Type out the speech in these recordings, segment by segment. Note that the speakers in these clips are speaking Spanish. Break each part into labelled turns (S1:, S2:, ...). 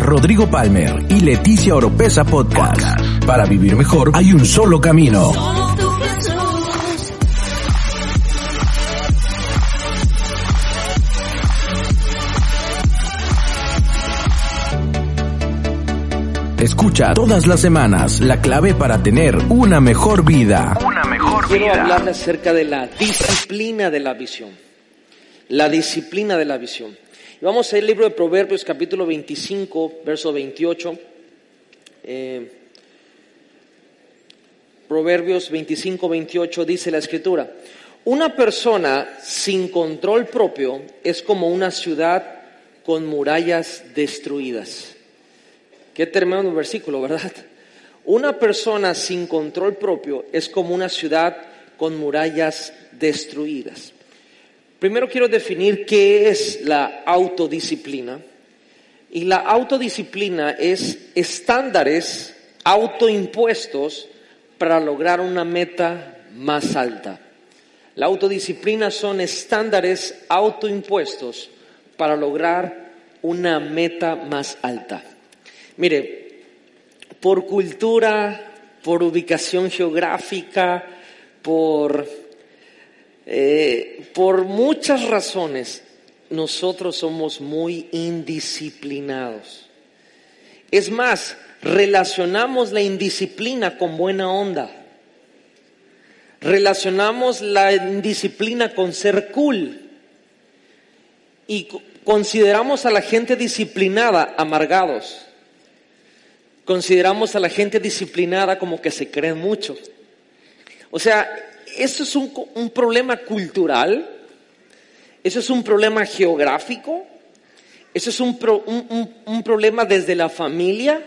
S1: Rodrigo Palmer y Leticia Oropesa Podcast. Para vivir mejor hay un solo camino. Escucha todas las semanas la clave para tener una mejor vida.
S2: Una mejor
S3: Quiero
S2: vida.
S3: hablarle acerca de la disciplina de la visión. La disciplina de la visión. Vamos al libro de Proverbios capítulo 25, verso 28. Eh, Proverbios 25, 28 dice la escritura, una persona sin control propio es como una ciudad con murallas destruidas. Qué tremendo versículo, ¿verdad? Una persona sin control propio es como una ciudad con murallas destruidas. Primero quiero definir qué es la autodisciplina. Y la autodisciplina es estándares autoimpuestos para lograr una meta más alta. La autodisciplina son estándares autoimpuestos para lograr una meta más alta. Mire, por cultura, por ubicación geográfica, por, eh, por muchas razones, nosotros somos muy indisciplinados. Es más, relacionamos la indisciplina con buena onda. Relacionamos la indisciplina con ser cool. Y co- consideramos a la gente disciplinada amargados. Consideramos a la gente disciplinada como que se creen mucho. O sea, eso es un, problema cultural, eso es un problema geográfico, eso es un, pro- un- un- un problema desde la familia.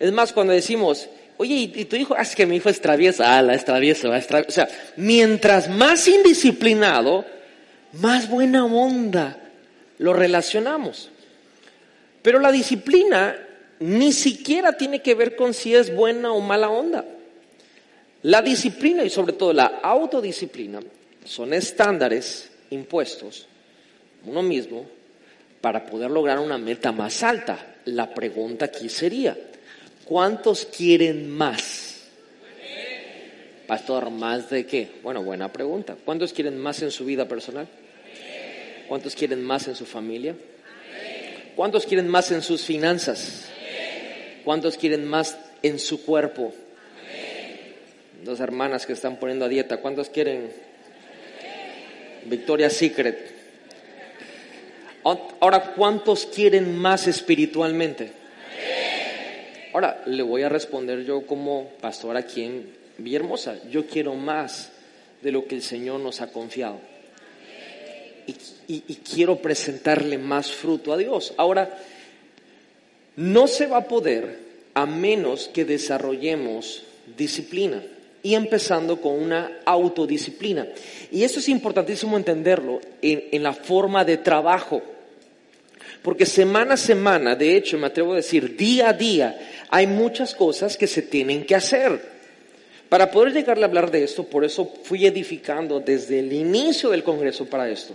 S3: Es más, cuando decimos, oye, ¿y, tu hijo? Ah, es que mi hijo es travieso. Ah, la es es travieso. O sea, mientras más indisciplinado, más buena onda lo relacionamos. Pero la disciplina ni siquiera tiene que ver con si es buena o mala onda. La disciplina y sobre todo la autodisciplina son estándares impuestos uno mismo para poder lograr una meta más alta. La pregunta aquí sería, ¿cuántos quieren más? Pastor, ¿más de qué? Bueno, buena pregunta. ¿Cuántos quieren más en su vida personal? ¿Cuántos quieren más en su familia? ¿Cuántos quieren más en sus finanzas? ¿Cuántos quieren más en su cuerpo? Dos hermanas que están poniendo a dieta, ¿cuántos quieren Victoria's Secret? Ahora, ¿cuántos quieren más espiritualmente? Ahora, le voy a responder yo como pastor aquí en Villahermosa. Yo quiero más de lo que el Señor nos ha confiado. Y quiero presentarle más fruto a Dios. Ahora, no se va a poder a menos que desarrollemos disciplina y empezando con una autodisciplina. Y eso es importantísimo entenderlo en, la forma de trabajo. Porque semana a semana, de hecho, me atrevo a decir, día a día, hay muchas cosas que se tienen que hacer. Para poder llegar a hablar de esto, por eso fui edificando desde el inicio del Congreso para esto.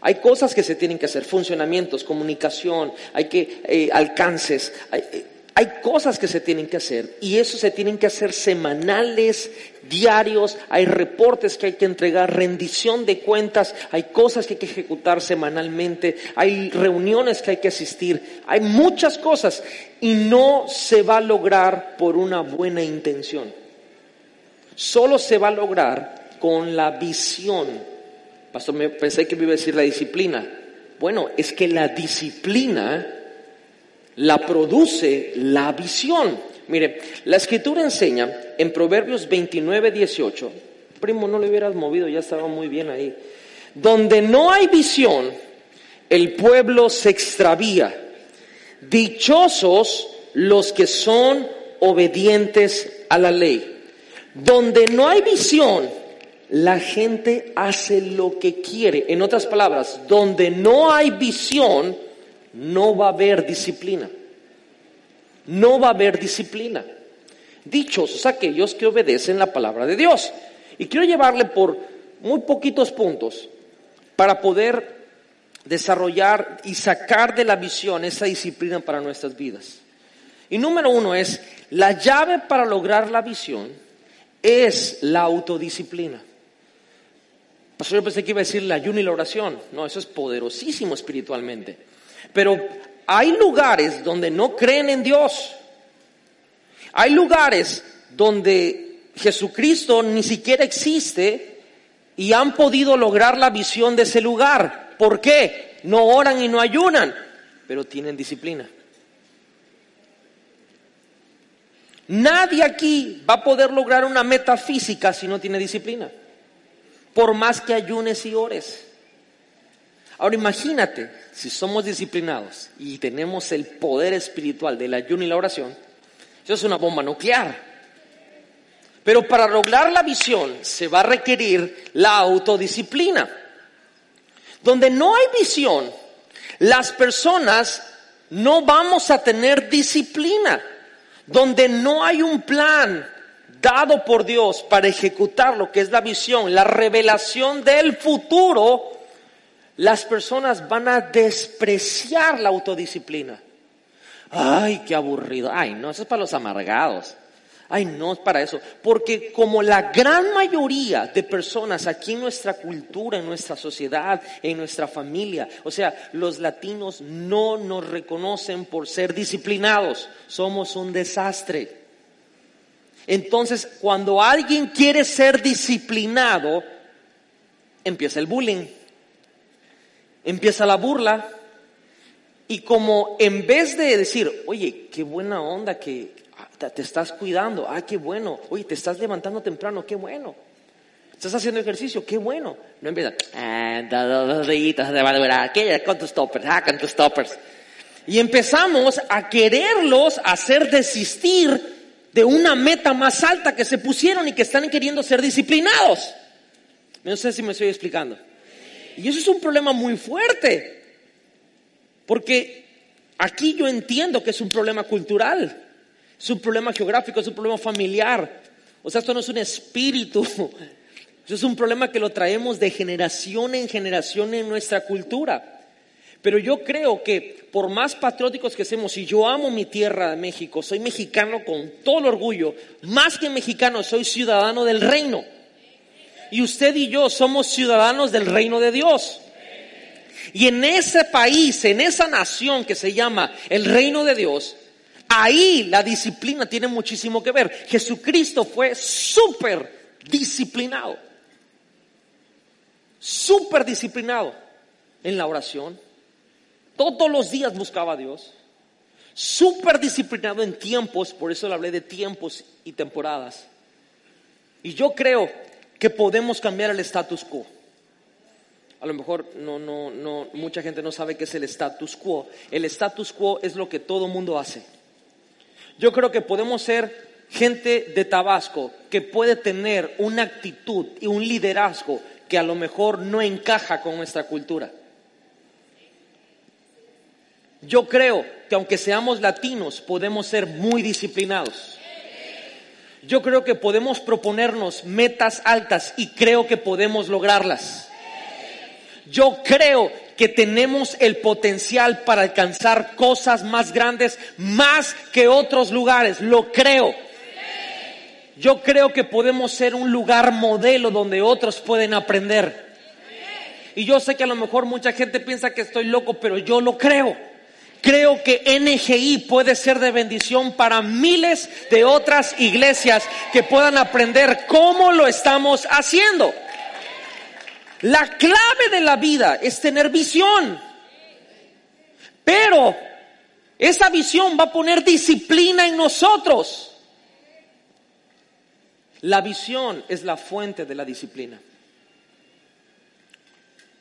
S3: Hay cosas que se tienen que hacer, funcionamientos, comunicación, hay que eh, alcances, eh, hay cosas que se tienen que hacer y eso se tienen que hacer semanales, diarios, hay reportes que hay que entregar, rendición de cuentas, hay cosas que hay que ejecutar semanalmente, hay reuniones que hay que asistir, hay muchas cosas y no se va a lograr por una buena intención. Solo se va a lograr con la visión. Pastor, me pensé que me iba a decir la disciplina. Bueno, es que la disciplina la produce la visión. Mire, la escritura enseña en Proverbios 29, 18, primo, no le hubieras movido, ya estaba muy bien ahí. Donde no hay visión, el pueblo se extravía dichosos los que son obedientes a la ley. Donde no hay visión, la gente hace lo que quiere. En otras palabras, donde no hay visión, no va a haber disciplina. No va a haber disciplina. Dichosos aquellos que obedecen la palabra de Dios. Y quiero llevarle por muy poquitos puntos para poder desarrollar y sacar de la visión esa disciplina para nuestras vidas. Y número uno es, la llave para lograr la visión es la autodisciplina. Pastor, yo pensé que iba a decir la ayuno y la oración. No, eso es poderosísimo espiritualmente. Pero hay lugares donde no creen en Dios. Hay lugares donde Jesucristo ni siquiera existe y han podido lograr la visión de ese lugar. ¿Por qué? No oran y no ayunan, pero tienen disciplina. Nadie aquí va a poder lograr una meta física si no tiene disciplina, por más que ayunes y ores. Ahora imagínate, si somos disciplinados y tenemos el poder espiritual del ayuno y la oración, eso es una bomba nuclear. Pero para lograr la visión se va a requerir la autodisciplina. Donde no hay visión, las personas no vamos a tener disciplina. Donde no hay un plan dado por Dios para ejecutar lo que es la visión, la revelación del futuro, las personas van a despreciar la autodisciplina. Ay, qué aburrido. Ay, no, eso es para los amargados. Ay, no es para eso. Porque como la gran mayoría de personas aquí en nuestra cultura, en nuestra sociedad, en nuestra familia, o sea, los latinos no nos reconocen por ser disciplinados. Somos un desastre. Entonces, cuando alguien quiere ser disciplinado, empieza el bullying, empieza la burla. Y como en vez de decir, oye, qué buena onda que te estás cuidando, ah, qué bueno, oye, te estás levantando temprano, qué bueno. Estás haciendo ejercicio, qué bueno. No empieza, ah, dos deditos, se va a durar, ¿qué? Con tus toppers, ah, con tus toppers. Y empezamos a quererlos hacer desistir de una meta más alta que se pusieron y que están queriendo ser disciplinados. No sé si me estoy explicando. Y eso es un problema muy fuerte, porque aquí yo entiendo que es un problema cultural. Es un problema geográfico, es un problema familiar. O sea, esto no es un espíritu. Eso es un problema que lo traemos de generación en generación en nuestra cultura. Pero yo creo que por más patrióticos que seamos, y yo amo mi tierra de México, soy mexicano con todo el orgullo, más que mexicano, soy ciudadano del reino. Y usted y yo somos ciudadanos del reino de Dios. Y en ese país, en esa nación que se llama el reino de Dios, Ahí la disciplina tiene muchísimo que ver. Jesucristo fue súper disciplinado. Súper disciplinado en la oración. Todos los días buscaba a Dios. Súper disciplinado en tiempos, por eso le hablé de tiempos y temporadas. Y yo creo que podemos cambiar el status quo. A lo mejor no, no, no, mucha gente no sabe qué es el status quo. El status quo es lo que todo mundo hace. Yo creo que podemos ser gente de Tabasco que puede tener una actitud y un liderazgo que a lo mejor no encaja con nuestra cultura. Yo creo que aunque seamos latinos, podemos ser muy disciplinados. Yo creo que podemos proponernos metas altas y creo que podemos lograrlas. Yo creo que tenemos el potencial para alcanzar cosas más grandes, más que otros lugares. Lo creo. Yo creo que podemos ser un lugar modelo donde otros pueden aprender. Y yo sé que a lo mejor mucha gente piensa que estoy loco, pero yo lo creo. Creo que NGI puede ser de bendición para miles de otras iglesias que puedan aprender cómo lo estamos haciendo. La clave de la vida es tener visión. Pero esa visión va a poner disciplina en nosotros. La visión es la fuente de la disciplina.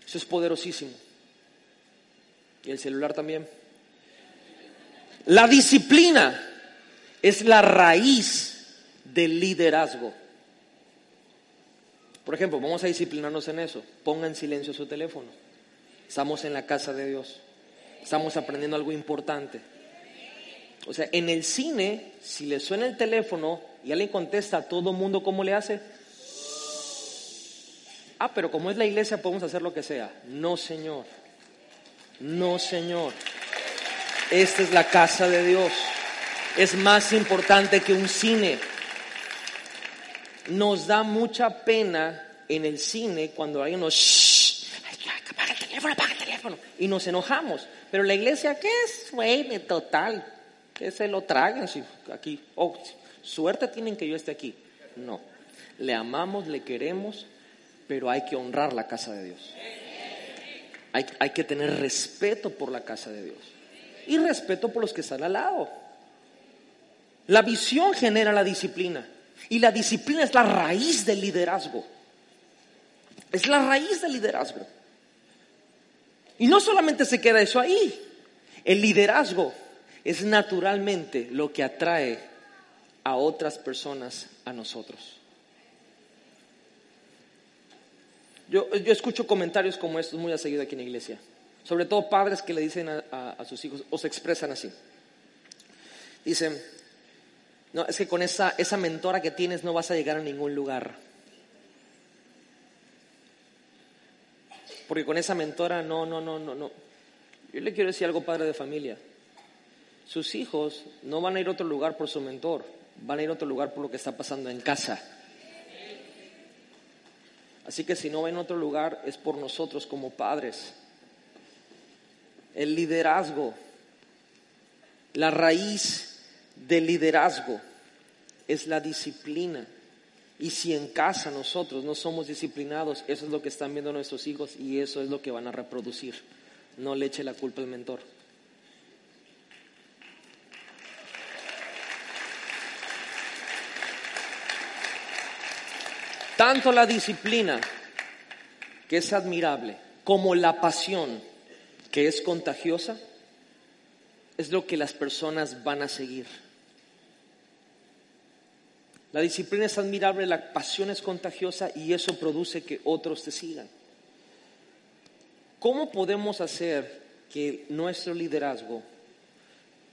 S3: Eso es poderosísimo. Y el celular también. La disciplina es la raíz del liderazgo. Por ejemplo, vamos a disciplinarnos en eso. Ponga en silencio su teléfono. Estamos en la casa de Dios. Estamos aprendiendo algo importante. O sea, en el cine, si le suena el teléfono y alguien contesta a todo mundo, ¿cómo le hace? Ah, pero como es la iglesia podemos hacer lo que sea. No, Señor. No, Señor. Esta es la casa de Dios. Es más importante que un cine. Nos da mucha pena en el cine cuando alguien nos... Shh, apaga el teléfono, apaga el teléfono. Y nos enojamos. Pero la iglesia, ¿qué es? Güey, total. Que se lo traguen. Si aquí, oh, suerte tienen que yo esté aquí. No. Le amamos, le queremos, pero hay que honrar la casa de Dios. Hay que tener respeto por la casa de Dios. Y respeto por los que están al lado. La visión genera la disciplina. Y la disciplina es la raíz del liderazgo. Es la raíz del liderazgo. Y no solamente se queda eso ahí. El liderazgo es naturalmente lo que atrae a otras personas a nosotros. Yo, yo escucho comentarios como estos muy a seguido aquí en la iglesia. Sobre todo padres que le dicen a, sus hijos o se expresan así. Dicen, no, es que con esa, esa mentora que tienes no vas a llegar a ningún lugar. Porque con esa mentora no, no, no, no, no. Yo le quiero decir algo, padre de familia. Sus hijos no van a ir a otro lugar por su mentor, van a ir a otro lugar por lo que está pasando en casa. Así que si no van a otro lugar es por nosotros como padres. El liderazgo, la raíz del liderazgo es la disciplina. Y si en casa nosotros no somos disciplinados, eso es lo que están viendo nuestros hijos y eso es lo que van a reproducir. No le eche la culpa al mentor. Tanto la disciplina, que es admirable, como la pasión, que es contagiosa, es lo que las personas van a seguir. La disciplina es admirable, la pasión es contagiosa y eso produce que otros te sigan. ¿Cómo podemos hacer que nuestro liderazgo,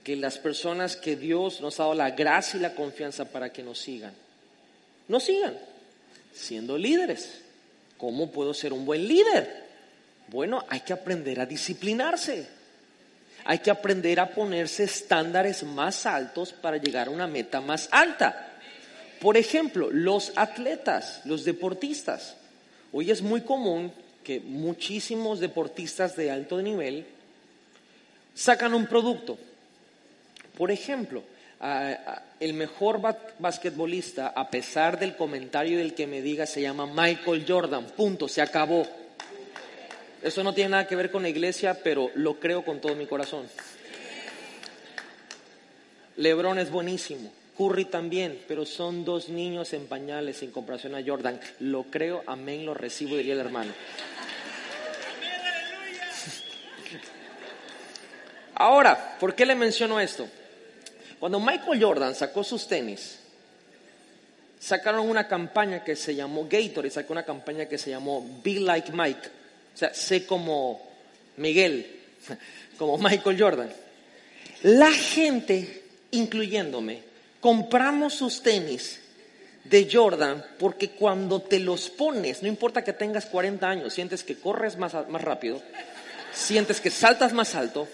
S3: que las personas que Dios nos ha dado la gracia y la confianza para que nos sigan, nos sigan siendo líderes? ¿Cómo puedo ser un buen líder? Bueno, hay que aprender a disciplinarse. Hay que aprender a ponerse estándares más altos para llegar a una meta más alta. Por ejemplo, los atletas, los deportistas. Hoy es muy común que muchísimos deportistas de alto nivel sacan un producto. Por ejemplo, el mejor basquetbolista, a pesar del comentario del que me diga, se llama Michael Jordan. Punto, se acabó. Eso no tiene nada que ver con la iglesia, pero lo creo con todo mi corazón. Lebron es buenísimo. Curry también, pero son dos niños en pañales en comparación a Jordan. Lo creo, amén, lo recibo, diría el hermano. Ahora, ¿por qué le menciono esto? Cuando Michael Jordan sacó sus tenis, sacaron una campaña que se llamó Gator y sacó una campaña que se llamó Be Like Mike. O sea, sé como Miguel, como Michael Jordan. La gente, incluyéndome, compramos sus tenis de Jordan porque cuando te los pones, no importa que tengas 40 años, sientes que corres más, más rápido, sientes que saltas más alto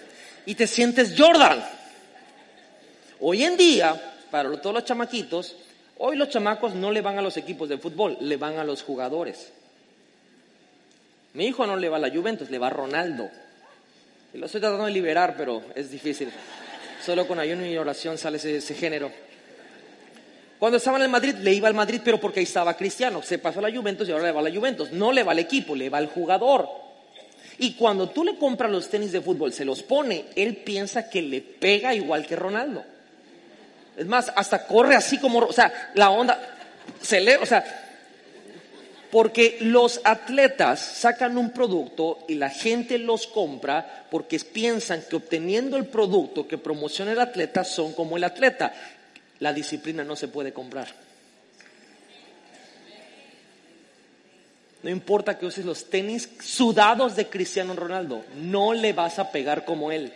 S3: y te sientes Jordan. Hoy en día, para todos los chamaquitos, hoy los chamacos no le van a los equipos de fútbol, le van a los jugadores. Mi hijo no le va a la Juventus, le va a Ronaldo. Y lo estoy tratando de liberar, pero es difícil. Solo con ayuno y oración sale ese género. Cuando estaba en Madrid, le iba al Madrid, pero porque ahí estaba Cristiano. Se pasó a la Juventus y ahora le va a la Juventus. No le va al equipo, le va al jugador. Y cuando tú le compras los tenis de fútbol, se los pone, él piensa que le pega igual que Ronaldo. Es más, hasta corre así como, o sea, la onda, se le, o sea, Porque los atletas sacan un producto y la gente los compra porque piensan que obteniendo el producto que promociona el atleta son como el atleta. La disciplina no se puede comprar. No importa que uses los tenis sudados de Cristiano Ronaldo, no le vas a pegar como él.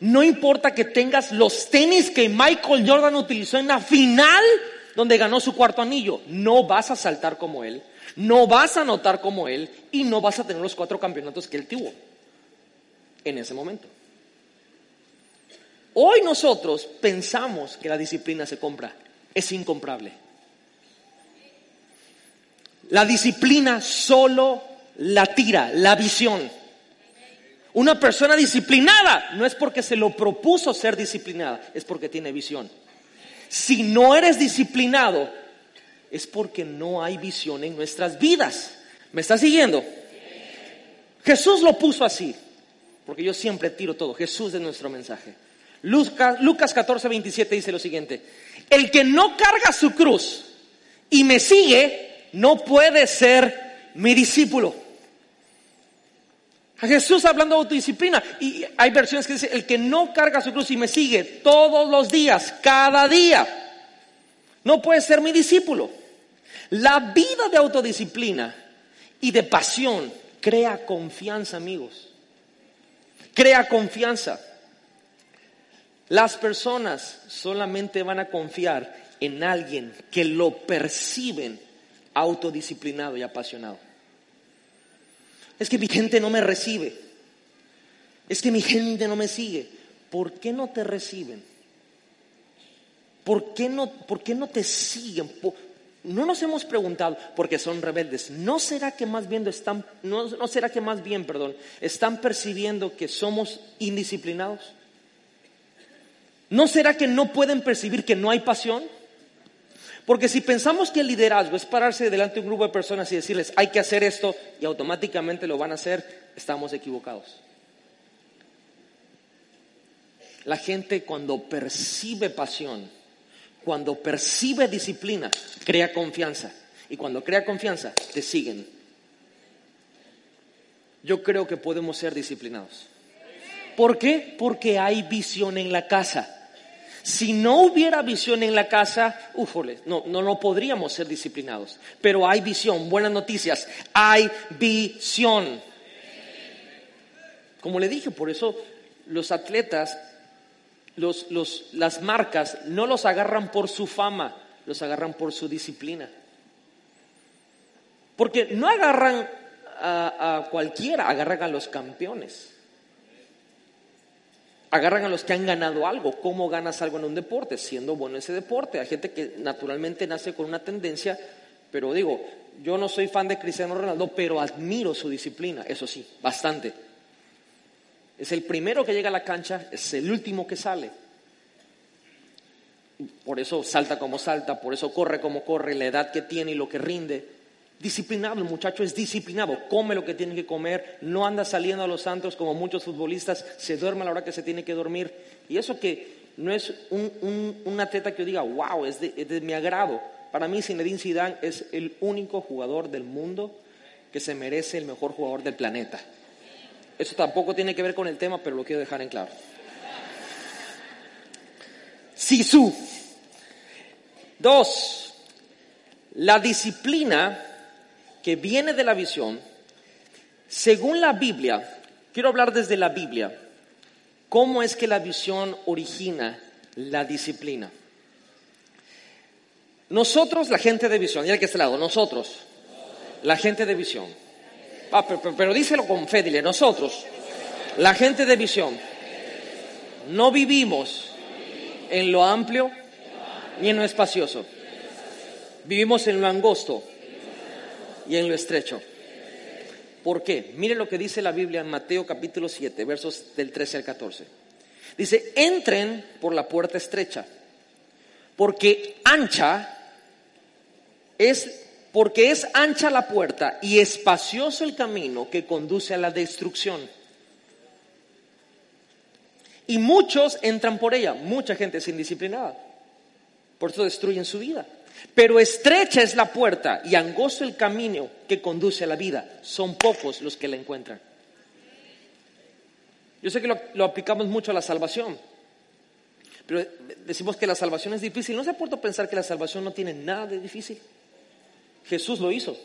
S3: No importa que tengas los tenis que Michael Jordan utilizó en la final donde ganó su cuarto anillo, no vas a saltar como él, no vas a anotar como él y no vas a tener los cuatro campeonatos que él tuvo en ese momento. Hoy nosotros pensamos que la disciplina se compra, es incomprable. La disciplina solo la tira, la visión. Una persona disciplinada no es porque se lo propuso ser disciplinada, es porque tiene visión. Si no eres disciplinado, es porque no hay visión en nuestras vidas. ¿Me estás siguiendo? Jesús lo puso así, porque yo siempre tiro todo. Jesús es nuestro mensaje. Lucas, Lucas 14, 27 dice lo siguiente, el que no carga su cruz y me sigue, no puede ser mi discípulo. Jesús hablando de autodisciplina. Y hay versiones que dicen, el que no carga su cruz y me sigue todos los días, cada día, no puede ser mi discípulo. La vida de autodisciplina y de pasión crea confianza, amigos. Crea confianza. Las personas solamente van a confiar en alguien que lo perciben autodisciplinado y apasionado. Es que mi gente no me recibe. Es que mi gente no me sigue. ¿Por qué no te reciben? ¿Por qué no, por qué no te siguen? No nos hemos preguntado porque son rebeldes. ¿No será que más bien están, no, están percibiendo que somos indisciplinados? ¿No será que no pueden percibir que no hay pasión? Porque si pensamos que el liderazgo es pararse delante de un grupo de personas y decirles hay que hacer esto y automáticamente lo van a hacer, estamos equivocados. La gente cuando percibe pasión, cuando percibe disciplina, crea confianza. Y cuando crea confianza, te siguen. Yo creo que podemos ser disciplinados. ¿Por qué? Porque hay visión en la casa. Si no hubiera visión en la casa, ufole, no, no, no podríamos ser disciplinados. Pero hay visión, buenas noticias, hay visión. Como le dije, por eso los atletas, las marcas, no los agarran por su fama, los agarran por su disciplina. Porque no agarran a cualquiera, agarran a los campeones agarran a los que han ganado algo. ¿Cómo ganas algo en un deporte? Siendo bueno ese deporte. Hay gente que naturalmente nace con una tendencia, pero digo, yo no soy fan de Cristiano Ronaldo, pero admiro su disciplina, eso sí, bastante. Es el primero que llega a la cancha, es el último que sale. Por eso salta como salta, por eso corre como corre, la edad que tiene y lo que rinde. Disciplinado, el muchacho es disciplinado, come lo que tiene que comer, no anda saliendo a los santos como muchos futbolistas, se duerme a la hora que se tiene que dormir. Y eso que no es un, atleta que yo diga, wow, es de, mi agrado. Para mí Zinedine Zidane es el único jugador del mundo que se merece el mejor jugador del planeta. Eso tampoco tiene que ver con el tema, pero lo quiero dejar en claro. Sisu. Dos, la disciplina que viene de la visión, según la Biblia, quiero hablar desde la Biblia, cómo es que la visión origina la disciplina. Nosotros, la gente de visión, y el que este lado, nosotros, la gente de visión. Ah, pero, díselo con fe, dile, nosotros, la gente de visión, no vivimos en lo amplio ni en lo espacioso. Vivimos en lo angosto y en lo estrecho. ¿Por qué? Mire lo que dice la Biblia en Mateo capítulo 7, versos del 13 al 14. Dice, entren por la puerta estrecha, porque ancha es porque es ancha la puerta y espacioso el camino que conduce a la destrucción. Y muchos entran por ella, mucha gente es indisciplinada. Por eso destruyen su vida. Pero estrecha es la puerta y angosto el camino que conduce a la vida. Son pocos los que la encuentran. Yo sé que lo, aplicamos mucho a la salvación, pero decimos que la salvación es difícil. ¿No se ha puesto pensar que la salvación no tiene nada de difícil? Jesús lo hizo.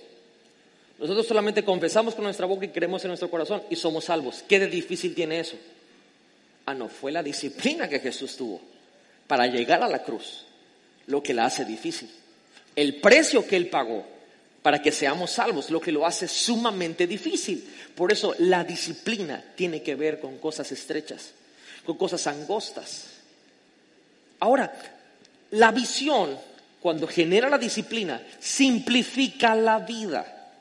S3: Nosotros solamente confesamos con nuestra boca y creemos en nuestro corazón y somos salvos. ¿Qué de difícil tiene eso? Ah, no, fue la disciplina que Jesús tuvo para llegar a la cruz lo que la hace difícil. El precio que Él pagó para que seamos salvos, lo que lo hace sumamente difícil. Por eso la disciplina tiene que ver con cosas estrechas, con cosas angostas. Ahora, la visión, cuando genera la disciplina, simplifica la vida.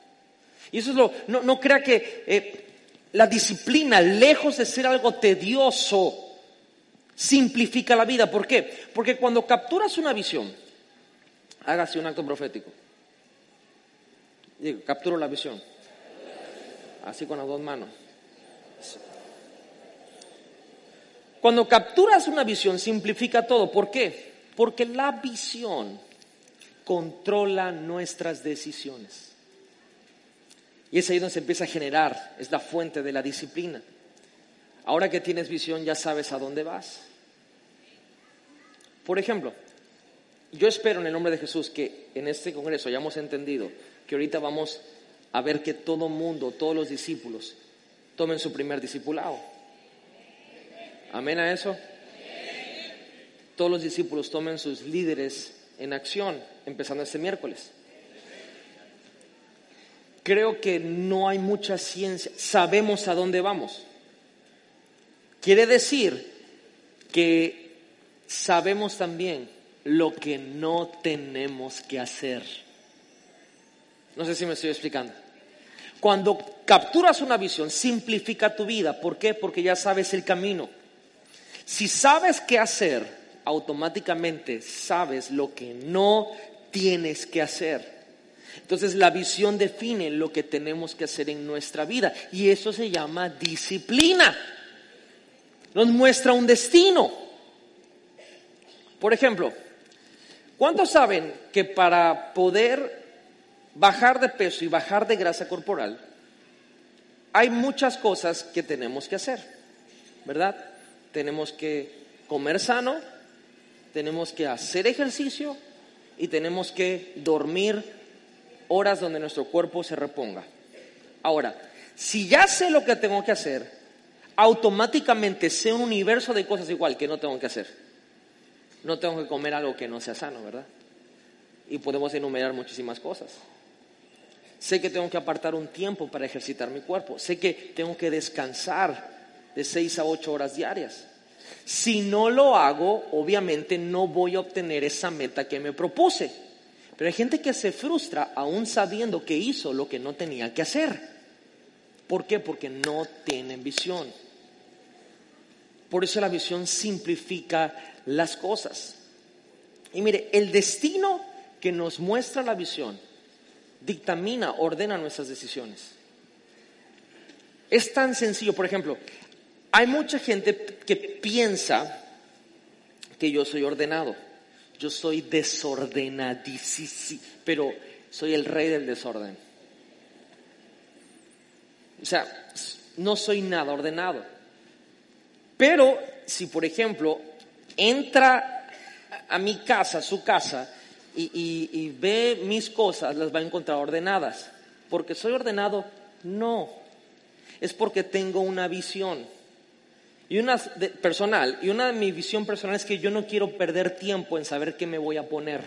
S3: Y eso es lo, no, no crea que eh, la disciplina, lejos de ser algo tedioso, simplifica la vida. ¿Por qué? Porque cuando capturas una visión, hágase un acto profético. Digo, capturo la visión. Así con las dos manos. Cuando capturas una visión, simplifica todo. ¿Por qué? Porque la visión controla nuestras decisiones. Y es ahí donde se empieza a generar, es la fuente de la disciplina. Ahora que tienes visión ya sabes a dónde vas. Por ejemplo, yo espero en el nombre de Jesús que en este congreso hayamos entendido que ahorita vamos a ver que todo mundo, todos los discípulos, tomen su primer discipulado. Amén a eso. Todos los discípulos tomen sus líderes en acción, empezando este miércoles creo que no hay mucha ciencia. Sabemos a dónde vamos. Quiere decir que sabemos también lo que no tenemos que hacer. No sé si me estoy explicando. Cuando capturas una visión, simplifica tu vida. ¿Por qué? Porque ya sabes el camino. Si sabes qué hacer, automáticamente sabes lo que no tienes que hacer. Entonces la visión define lo que tenemos que hacer en nuestra vida y eso se llama disciplina. Nos muestra un destino. Por ejemplo, ¿cuántos saben que para poder bajar de peso y bajar de grasa corporal hay muchas cosas que tenemos que hacer? ¿Verdad? Tenemos que comer sano, tenemos que hacer ejercicio y tenemos que dormir horas donde nuestro cuerpo se reponga. Ahora, si ya sé lo que tengo que hacer, automáticamente sé un universo de cosas igual que no tengo que hacer. No tengo que comer algo que no sea sano, ¿verdad? Y podemos enumerar muchísimas cosas. Sé que tengo que apartar un tiempo para ejercitar mi cuerpo. Sé que tengo que descansar de seis a ocho horas diarias. Si no lo hago, obviamente no voy a obtener esa meta que me propuse. Pero hay gente que se frustra aún sabiendo que hizo lo que no tenía que hacer. ¿Por qué? Porque no tienen visión. Por eso la visión simplifica las cosas. Y mire, el destino que nos muestra la visión dictamina, ordena nuestras decisiones. Es tan sencillo, por ejemplo, hay mucha gente que piensa que yo soy ordenado. Yo soy desordenadísimo, pero soy el rey del desorden. O sea, no soy nada ordenado. Pero si, por ejemplo, entra a mi casa, su casa, y, ve mis cosas, las va a encontrar ordenadas. ¿Porque soy ordenado? No. Es porque tengo una visión. Y una personal, y una de mi visión personal es que yo no quiero perder tiempo en saber qué me voy a poner.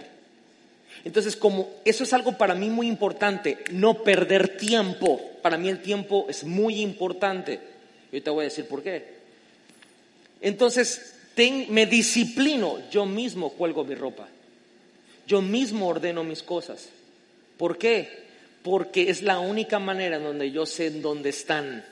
S3: Entonces, como eso es algo para mí muy importante, no perder tiempo. Para mí el tiempo es muy importante. Y te voy a decir por qué. Entonces, me disciplino, yo mismo cuelgo mi ropa. Yo mismo ordeno mis cosas. ¿Por qué? Porque es la única manera en donde yo sé dónde están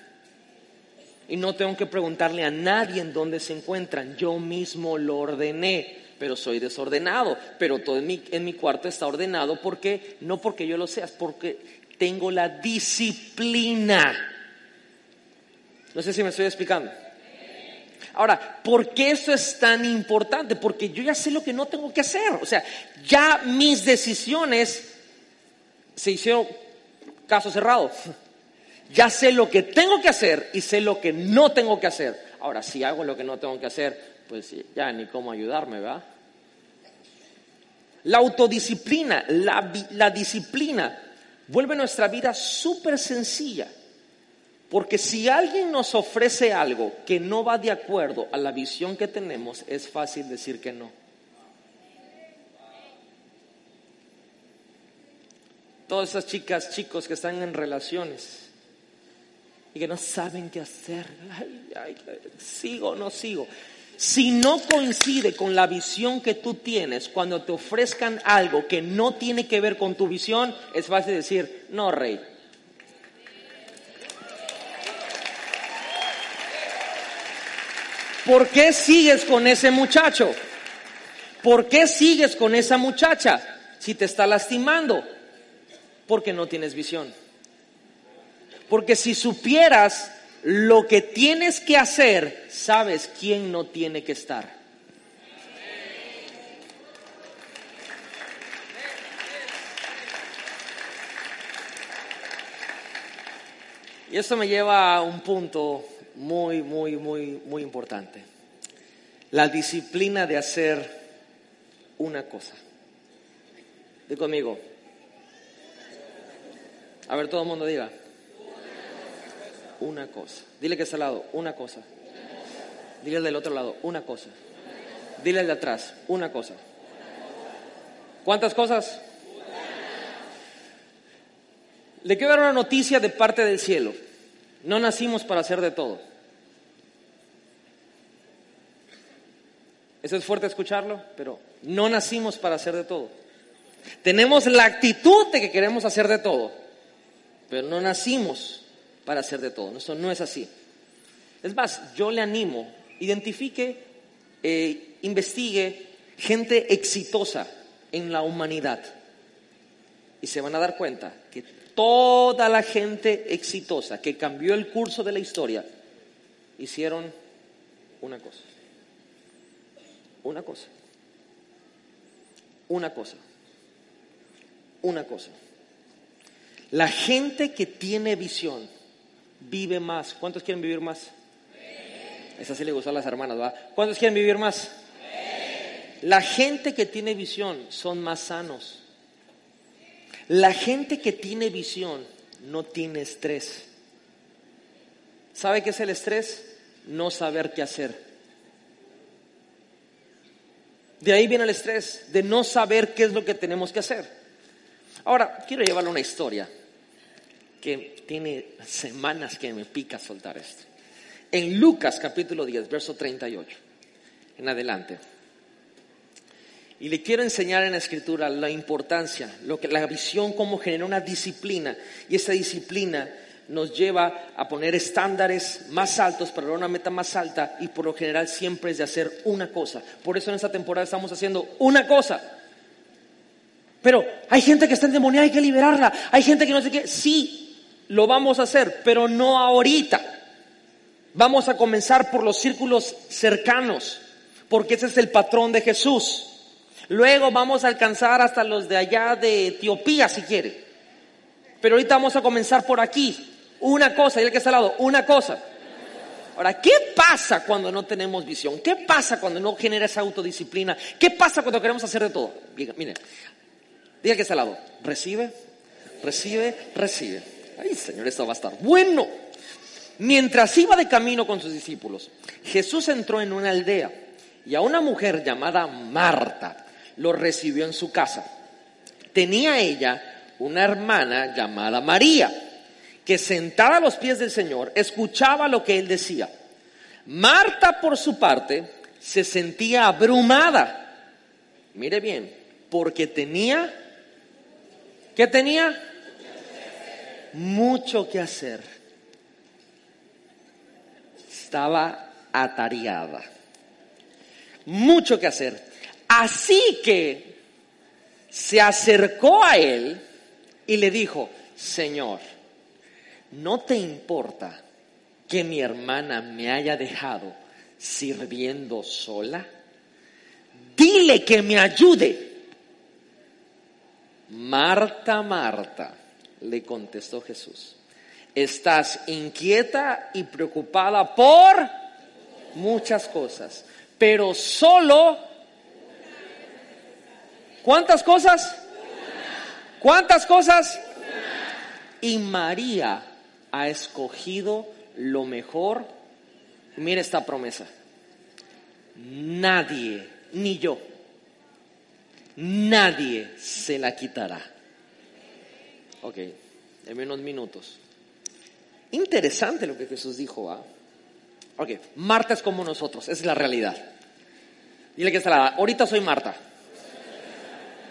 S3: y no tengo que preguntarle a nadie en dónde se encuentran. Yo mismo lo ordené, pero soy desordenado. Pero todo en mi, en mi cuarto está ordenado porque, no porque yo lo sea, es porque tengo la disciplina. No sé si me estoy explicando. Ahora, ¿por qué eso es tan importante? Porque yo ya sé lo que no tengo que hacer. O sea, ya mis decisiones se hicieron caso cerrado. Ya sé lo que tengo que hacer y sé lo que no tengo que hacer. Ahora, si hago lo que no tengo que hacer, pues ya ni cómo ayudarme, ¿verdad? La autodisciplina, la, la disciplina, vuelve nuestra vida súper sencilla. Porque si alguien nos ofrece algo que no va de acuerdo a la visión que tenemos, es fácil decir que no. Todas esas chicas, chicos que están en relaciones y que no saben qué hacer, sigo o no sigo. Si no coincide con la visión que tú tienes, cuando te ofrezcan algo que no tiene que ver con tu visión, es fácil decir, no, rey, ¿Por qué sigues con ese muchacho? ¿Por qué sigues con esa muchacha si te está lastimando? Porque no tienes visión. Porque si supieras lo que tienes que hacer, sabes quién no tiene que estar. Y esto me lleva a un punto muy, muy, muy, muy importante. La disciplina de hacer una cosa. Di conmigo. A ver, todo el mundo diga. Una cosa. Dile que está al lado, una cosa. Dile del otro lado, una cosa. Dile al de atrás, una cosa. ¿Cuántas cosas? Le quiero dar una noticia de parte del cielo. No nacimos para hacer de todo. Eso es fuerte escucharlo, pero no nacimos para hacer de todo. Tenemos la actitud de que queremos hacer de todo, pero no nacimos para hacer de todo. Eso no es así. Es más, yo le animo, identifique, eh, investigue gente exitosa en la humanidad y se van a dar cuenta que toda la gente exitosa que cambió el curso de la historia hicieron una cosa. Una cosa. Una cosa. Una cosa. La gente que tiene visión vive más. ¿Cuántos quieren vivir más? Esa sí le gustó a las hermanas, ¿va? ¿Cuántos quieren vivir más? La gente que tiene visión son más sanos la gente que tiene visión no tiene estrés. ¿Sabe qué es el estrés? No saber qué hacer. De ahí viene el estrés, de no saber qué es lo que tenemos que hacer. Ahora, quiero llevarle una historia que tiene semanas que me pica soltar esto. En Lucas capítulo 10, verso 38, en adelante. Y le quiero enseñar en la escritura la importancia, lo que, la visión, cómo genera una disciplina. Y esa disciplina nos lleva a poner estándares más altos para una meta más alta y por lo general siempre es de hacer una cosa. Por eso en esta temporada estamos haciendo una cosa. Pero hay gente que está endemoniada, hay que liberarla. Hay gente que no sé qué. Sí, lo vamos a hacer, pero no ahorita. Vamos a comenzar por los círculos cercanos, porque ese es el patrón de Jesús. Luego vamos a alcanzar hasta los de allá de Etiopía, si quiere. Pero ahorita vamos a comenzar por aquí. Una cosa, y el que está al lado, una cosa. Ahora, ¿qué pasa cuando no tenemos visión? ¿Qué pasa cuando no genera esa autodisciplina? ¿Qué pasa cuando queremos hacer de todo? Mire, diga que está al lado. Recibe, recibe, recibe. Ay, Señor, esto va a estar bueno. Mientras iba de camino con sus discípulos, Jesús entró en una aldea y a una mujer llamada Marta lo recibió en su casa. Tenía ella una hermana llamada María, que sentada a los pies del Señor escuchaba lo que él decía. Marta, por su parte, se sentía abrumada. Mire bien, porque tenía, ¿qué tenía? Mucho que hacer. Estaba atareada. Mucho que hacer. Así que se acercó a él y le dijo, Señor, ¿no te importa que mi hermana me haya dejado sirviendo sola? Dile que me ayude. Marta, Marta, le contestó Jesús, estás inquieta y preocupada por muchas cosas, pero solo... ¿Cuántas cosas? ¿Cuántas cosas? Y María ha escogido lo mejor. Mira esta promesa. Nadie, ni yo, nadie se la quitará. Ok, en unos minutos. Interesante lo que Jesús dijo. ¿ah? Ok, Marta es como nosotros, es la realidad. Dile que está la, ahorita soy Marta,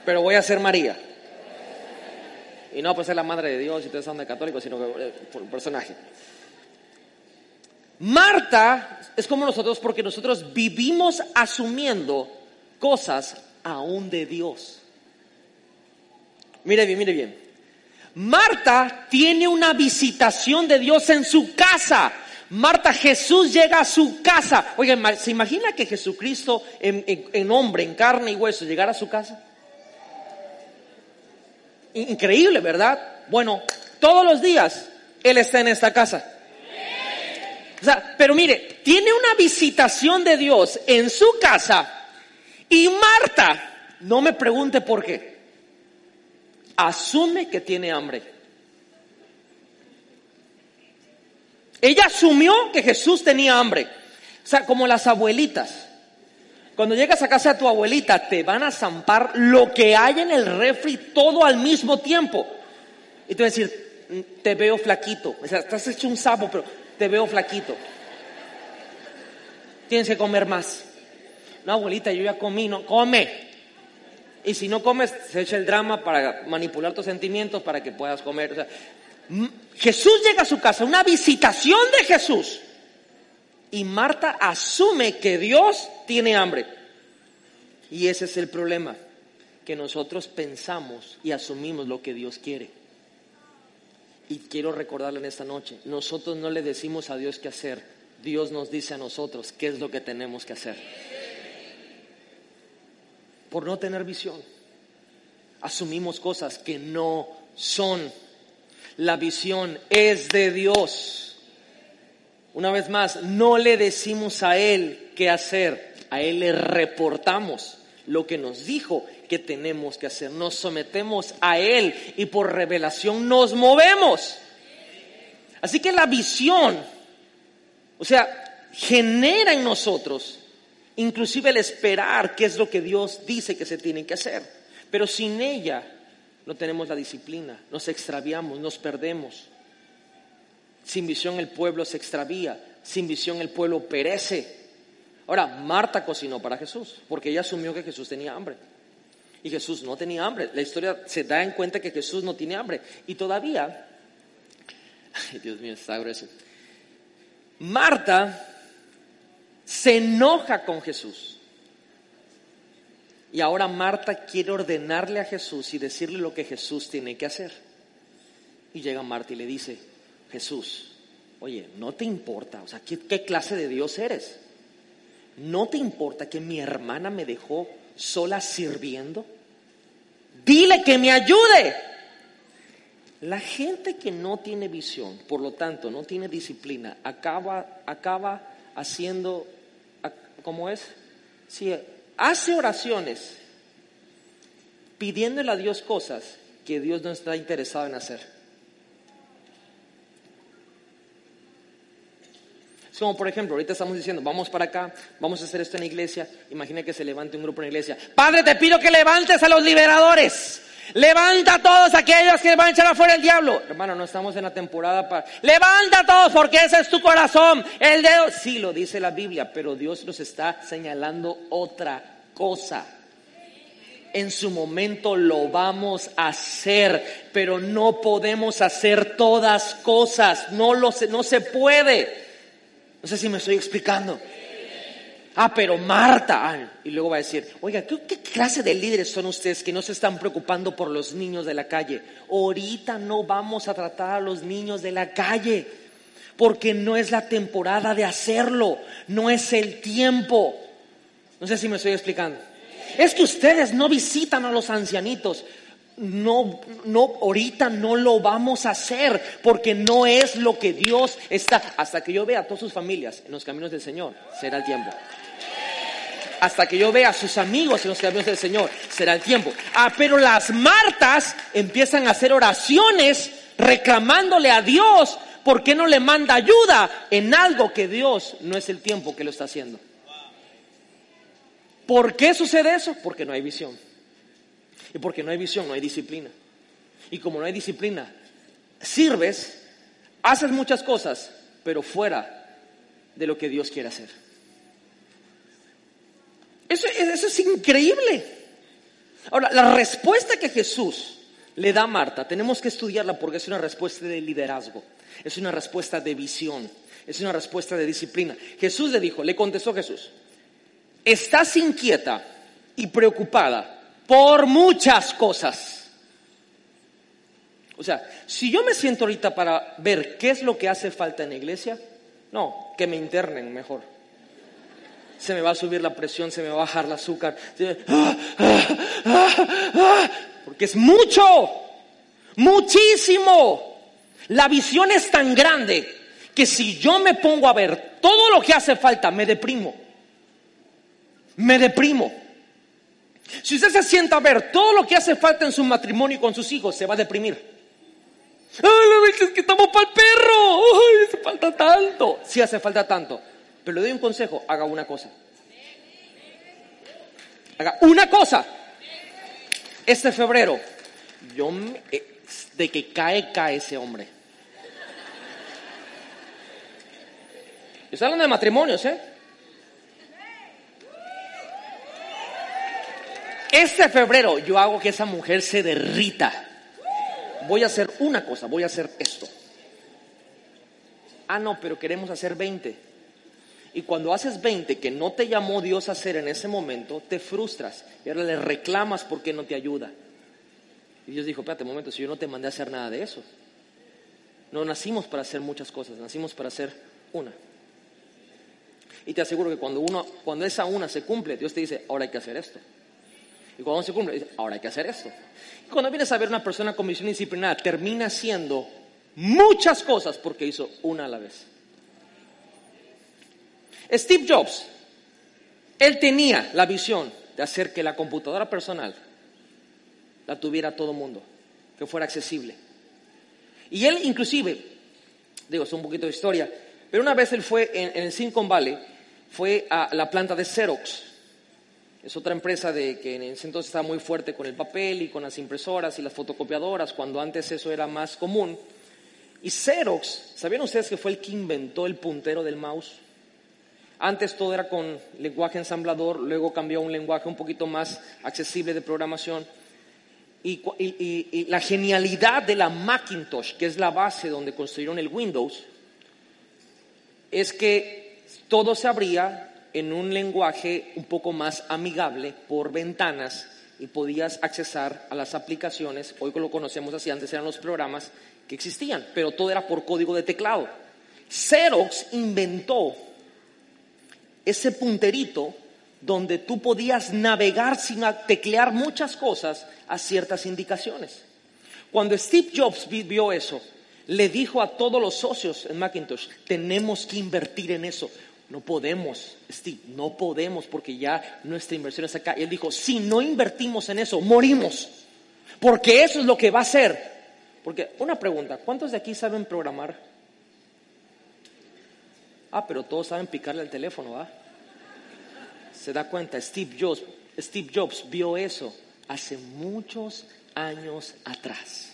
S3: pero voy a ser María. Y no pues ser la madre de Dios y ustedes son de católicos, sino que, eh, por el personaje. Marta es como nosotros porque nosotros vivimos asumiendo cosas aún de Dios. Mire bien, mire bien. Marta tiene una visitación de Dios en su casa. Marta, Jesús llega a su casa. Oigan, ¿se imagina que Jesucristo en, en hombre, en carne y hueso, llegara a su casa? Increíble, ¿verdad? Bueno, todos los días Él está en esta casa. O sea, pero mire, tiene una visitación de Dios en su casa y Marta, no me pregunte por qué, asume que tiene hambre. Ella asumió que Jesús tenía hambre. O sea, como las abuelitas. Cuando llegas a casa de tu abuelita, te van a zampar lo que hay en el refri todo al mismo tiempo. Y te van a decir, mm, te veo flaquito. O sea, estás hecho un sapo, pero te veo flaquito. Tienes que comer más. No, abuelita, yo ya comí, no, come. Y si no comes, se echa el drama para manipular tus sentimientos para que puedas comer. Jesús llega a su casa, una visitación de Jesús. Y Marta asume que Dios tiene hambre. Y ese es el problema, que nosotros pensamos y asumimos lo que Dios quiere. Y quiero recordarle en esta noche, nosotros no le decimos a Dios qué hacer, Dios nos dice a nosotros qué es lo que tenemos que hacer. Por no tener visión, asumimos cosas que no son. La visión es de Dios. Una vez más, no le decimos a Él qué hacer, a Él le reportamos lo que nos dijo que tenemos que hacer. Nos sometemos a Él y por revelación nos movemos. Así que la visión, o sea, genera en nosotros inclusive el esperar qué es lo que Dios dice que se tiene que hacer. Pero sin ella no tenemos la disciplina, nos extraviamos, nos perdemos. Sin visión el pueblo se extravía, sin visión el pueblo perece. Ahora, Marta cocinó para Jesús, porque ella asumió que Jesús tenía hambre. Y Jesús no tenía hambre. La historia se da en cuenta que Jesús no tiene hambre. Y todavía, ay Dios mío, está grueso. Marta se enoja con Jesús. Y ahora Marta quiere ordenarle a Jesús y decirle lo que Jesús tiene que hacer. Y llega Marta y le dice, Jesús, oye, ¿no te importa? O sea, ¿qué, clase de Dios eres? ¿no te importa que mi hermana me dejó sola sirviendo? Dile que me ayude. La gente que no tiene visión, por lo tanto, no tiene disciplina, acaba, acaba haciendo, ¿cómo es? Si hace oraciones pidiéndole a Dios cosas que Dios no está interesado en hacer. Es como, por ejemplo, ahorita estamos diciendo, vamos para acá, vamos a hacer esto en la iglesia. Imagina que se levante un grupo en la iglesia. Padre, te pido que levantes a los liberadores. Levanta a todos aquellos que van a echar afuera el diablo. Hermano, no estamos en la temporada para... Levanta a todos porque ese es tu corazón. El dedo, sí lo dice la Biblia, pero Dios nos está señalando otra cosa. En su momento lo vamos a hacer, pero no podemos hacer todas cosas. No, lo, no se puede. No sé si me estoy explicando. Ah, pero Marta. y luego va a decir, oiga, ¿qué, clase de líderes son ustedes que no se están preocupando por los niños de la calle? Ahorita no vamos a tratar a los niños de la calle. porque no es la temporada de hacerlo, no es el tiempo. No sé si me estoy explicando. Es que ustedes no visitan a los ancianitos. No, no, ahorita no lo vamos a hacer porque no es lo que Dios está. Hasta que yo vea a todas sus familias en los caminos del Señor, será el tiempo. Hasta que yo vea a sus amigos en los caminos del Señor, será el tiempo. Ah, pero las Martas empiezan a hacer oraciones reclamándole a Dios ¿por qué no le manda ayuda en algo que Dios no es el tiempo que lo está haciendo? ¿Por qué sucede eso? Porque no hay visión. Y porque no hay visión, no hay disciplina. Y como no hay disciplina, sirves, haces muchas cosas, pero fuera de lo que Dios quiere hacer. Eso, eso es increíble. Ahora, la respuesta que Jesús le da a Marta, tenemos que estudiarla porque es una respuesta de liderazgo. Es una respuesta de visión, es una respuesta de disciplina. Jesús le dijo, le contestó Jesús, estás inquieta y preocupada por muchas cosas. O sea, si yo me siento ahorita para ver qué es lo que hace falta en la iglesia, no, que me internen mejor. Se me va a subir la presión, se me va a bajar el azúcar. Porque es mucho, muchísimo. La visión es tan grande que si yo me pongo a ver todo lo que hace falta, me deprimo. Me deprimo. Si usted se sienta a ver todo lo que hace falta en su matrimonio y con sus hijos, se va a deprimir. Ay, la es que estamos para el perro. Ay, hace falta tanto. Sí hace falta tanto. Pero le doy un consejo, haga una cosa. Haga una cosa. Este febrero, yo eh, de que cae, cae ese hombre. Estoy hablando de matrimonios, ¿eh? Este febrero yo hago que esa mujer se derrita. Voy a hacer una cosa, voy a hacer esto. Ah, no, pero queremos hacer 20. Y cuando haces 20 que no te llamó Dios a hacer en ese momento, te frustras y ahora le reclamas porque no te ayuda. Y Dios dijo, espérate un momento, si yo no te mandé a hacer nada de eso. No nacimos para hacer muchas cosas, nacimos para hacer una. Y te aseguro que cuando, uno, cuando esa una se cumple, Dios te dice, ahora hay que hacer esto. Y cuando se cumple, dice, ahora hay que hacer esto. Cuando vienes a ver una persona con visión disciplinada, termina haciendo muchas cosas porque hizo una a la vez. Steve Jobs, él tenía la visión de hacer que la computadora personal la tuviera todo el mundo, que fuera accesible. Y él inclusive, digo, es un poquito de historia, pero una vez él fue en, en el Silicon Valley fue a la planta de Xerox. Es otra empresa de, que en ese entonces estaba muy fuerte con el papel y con las impresoras y las fotocopiadoras, cuando antes eso era más común. Y Xerox, ¿sabían ustedes que fue el que inventó el puntero del mouse? Antes todo era con lenguaje ensamblador, luego cambió a un lenguaje un poquito más accesible de programación. Y, y, la genialidad de la Macintosh, que es la base donde construyeron el Windows, es que todo se abría en un lenguaje un poco más amigable por ventanas y podías accesar a las aplicaciones, hoy lo conocemos así, antes eran los programas que existían, pero todo era por código de teclado. Xerox inventó ese punterito donde tú podías navegar sin teclear muchas cosas a ciertas indicaciones. Cuando Steve Jobs vio eso, le dijo a todos los socios en Macintosh, tenemos que invertir en eso. No podemos, Steve, no podemos porque ya nuestra inversión es acá. Y él dijo, si no invertimos en eso, morimos. Porque eso es lo que va a ser. Porque, una pregunta, ¿cuántos de aquí saben programar? Ah, pero todos saben picarle al teléfono, ¿va? Se da cuenta, Steve Jobs, Steve Jobs vio eso hace muchos años atrás.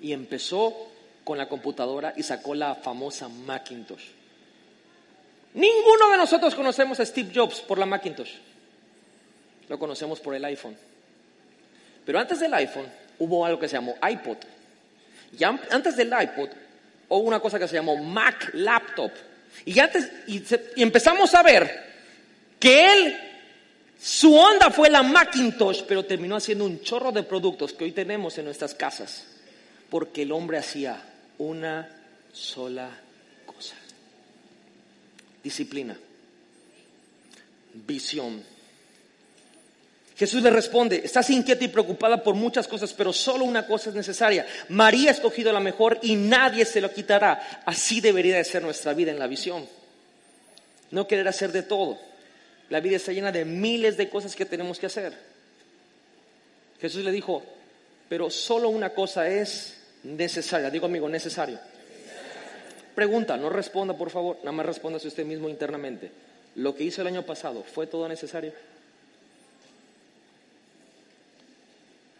S3: Y empezó con la computadora y sacó la famosa Macintosh. Ninguno de nosotros conocemos a Steve Jobs por la Macintosh. Lo conocemos por el iPhone. Pero antes del iPhone hubo algo que se llamó iPod. Y antes del iPod hubo una cosa que se llamó Mac Laptop. Y, antes, y, empezamos a ver que él, su onda fue la Macintosh, pero terminó haciendo un chorro de productos que hoy tenemos en nuestras casas. Porque el hombre hacía una sola. Disciplina. Visión. Jesús le responde, estás inquieta y preocupada por muchas cosas, pero solo una cosa es necesaria. María ha escogido la mejor y nadie se lo quitará. Así debería de ser nuestra vida en la visión. No querer hacer de todo. La vida está llena de miles de cosas que tenemos que hacer. Jesús le dijo, pero solo una cosa es necesaria. Digo amigo, necesario. Pregunta, no responda por favor, nada más responda usted mismo internamente. ¿Lo que hizo el año pasado fue todo necesario?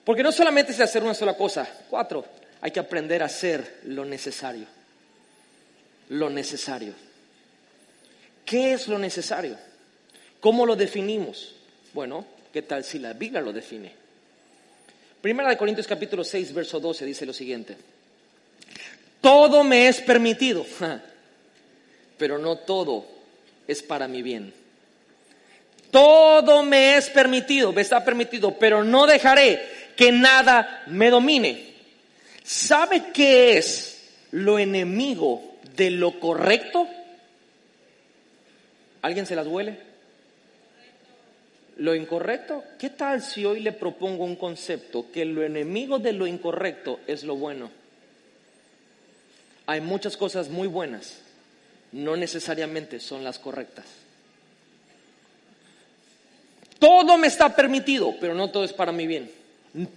S3: Porque no solamente es hacer una sola cosa. Cuatro, hay que aprender a hacer lo necesario. Lo necesario. ¿Qué es lo necesario? ¿Cómo lo definimos? Bueno, ¿qué tal si la Biblia lo define? Primera de Corintios capítulo 6, verso 12 dice lo siguiente. Todo me es permitido, pero no todo es para mi bien. Todo me es permitido, me está permitido, pero no dejaré que nada me domine. ¿Sabe qué es lo enemigo de lo correcto? ¿Alguien se las huele? Lo incorrecto, ¿qué tal si hoy le propongo un concepto que lo enemigo de lo incorrecto es lo bueno? Hay muchas cosas muy buenas, no necesariamente son las correctas. Todo me está permitido, pero no todo es para mi bien.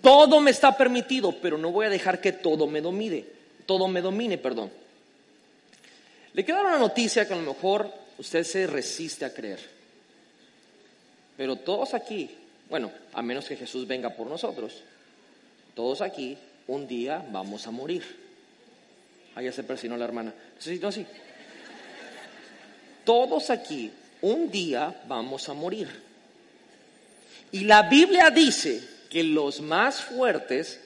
S3: Todo me está permitido, pero no voy a dejar que todo me domine. Todo me domine, perdón. Le queda una noticia que a lo mejor usted se resiste a creer. Pero todos aquí, bueno, a menos que Jesús venga por nosotros, todos aquí un día vamos a morir. Ahí se persinó la hermana. Necesito así. Todos aquí un día vamos a morir. Y la Biblia dice que los más fuertes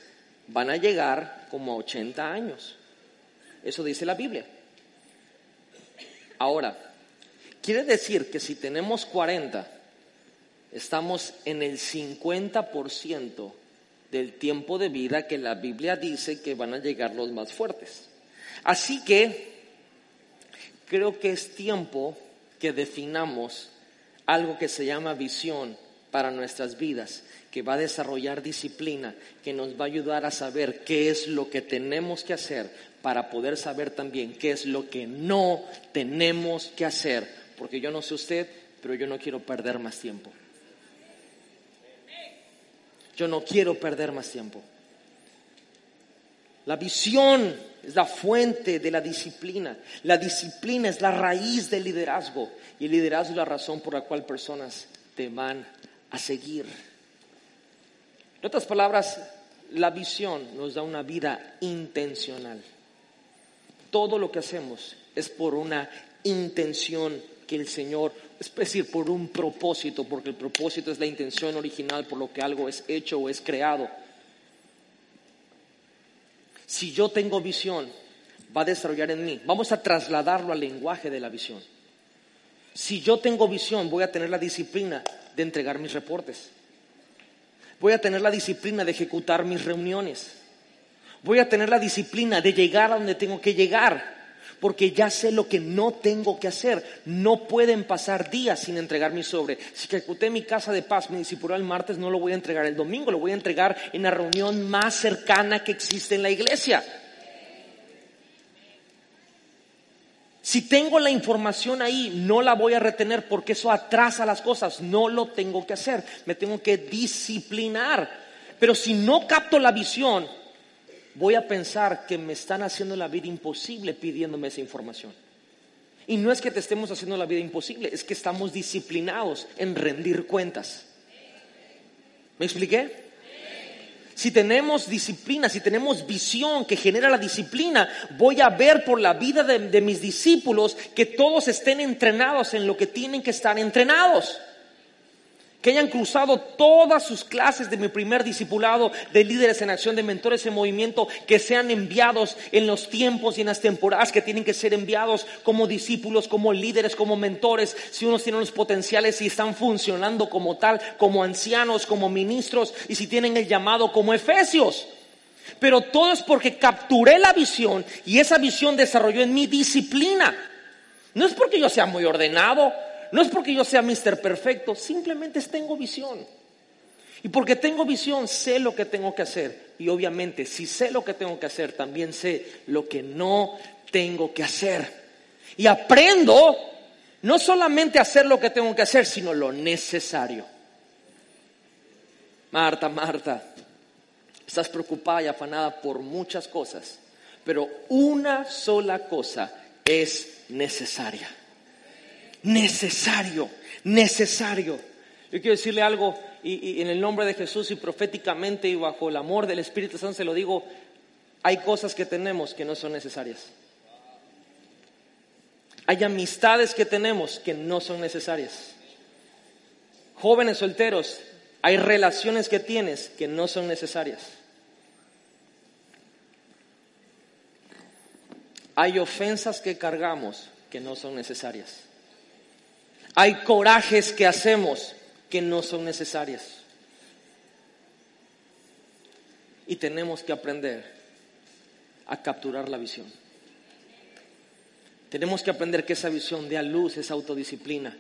S3: van a llegar como a 80 años. Eso dice la Biblia. Ahora, quiere decir que si tenemos 40, estamos en el 50% del tiempo de vida que la Biblia dice que van a llegar los más fuertes. Así que creo que es tiempo que definamos algo que se llama visión para nuestras vidas que va a desarrollar disciplina, que nos va a ayudar a saber qué es lo que tenemos que hacer para poder saber también qué es lo que no tenemos que hacer. Porque yo no sé usted, pero yo no quiero perder más tiempo. Yo no quiero perder más tiempo. La visión es la fuente de la disciplina. La disciplina es la raíz del liderazgo. Y el liderazgo es la razón por la cual personas te van a seguir. En otras palabras, la visión nos da una vida intencional. Todo lo que hacemos es por una intención que el Señor, es decir, por un propósito, porque el propósito es la intención original por lo que algo es hecho o es creado. Si yo tengo visión, va a desarrollar en mí. Vamos a trasladarlo al lenguaje de la visión. Si yo tengo visión, voy a tener la disciplina de entregar mis reportes. Voy a tener la disciplina de ejecutar mis reuniones. Voy a tener la disciplina de llegar a donde tengo que llegar. Porque ya sé lo que no tengo que hacer. No pueden pasar días sin entregar mi sobre. Si ejecuté mi casa de paz, mi discipulado el martes, no lo voy a entregar el domingo, lo voy a entregar en la reunión más cercana que existe en la iglesia. Si tengo la información ahí, no la voy a retener porque eso atrasa las cosas. No lo tengo que hacer. Me tengo que disciplinar. Pero si no capto la visión, voy a pensar que me están haciendo la vida imposible pidiéndome esa información. Y no es que te estemos haciendo la vida imposible, es que estamos disciplinados en rendir cuentas. ¿Me expliqué? Si tenemos disciplina, si tenemos visión que genera la disciplina, voy a ver por la vida de, mis discípulos que todos estén entrenados en lo que tienen que estar entrenados que hayan cruzado todas sus clases de mi primer discipulado de líderes en acción, de mentores en movimiento, que sean enviados en los tiempos y en las temporadas que tienen que ser enviados como discípulos, como líderes, como mentores, si unos tienen los potenciales y están funcionando como tal, como ancianos, como ministros y si tienen el llamado como efesios. pero todo es porque capturé la visión y esa visión desarrolló en mi disciplina. No es porque yo sea muy ordenado, no es porque yo sea Mr. Perfecto, simplemente tengo visión. Y porque tengo visión, sé lo que tengo que hacer. Y obviamente, si sé lo que tengo que hacer, también sé lo que no tengo que hacer. Y aprendo no solamente a hacer lo que tengo que hacer, sino lo necesario. Marta, Marta, estás preocupada y afanada por muchas cosas, pero una sola cosa es necesaria. Necesario, necesario. Yo quiero decirle algo y, en el nombre de Jesús y proféticamente y bajo el amor del Espíritu Santo se lo digo, hay cosas que tenemos que no son necesarias. Hay amistades que tenemos que no son necesarias. Jóvenes solteros, hay relaciones que tienes que no son necesarias. Hay ofensas que cargamos que no son necesarias. Hay corajes que hacemos que no son necesarias. Y tenemos que aprender a capturar la visión. Tenemos que aprender que esa visión dé a luz esa autodisciplina,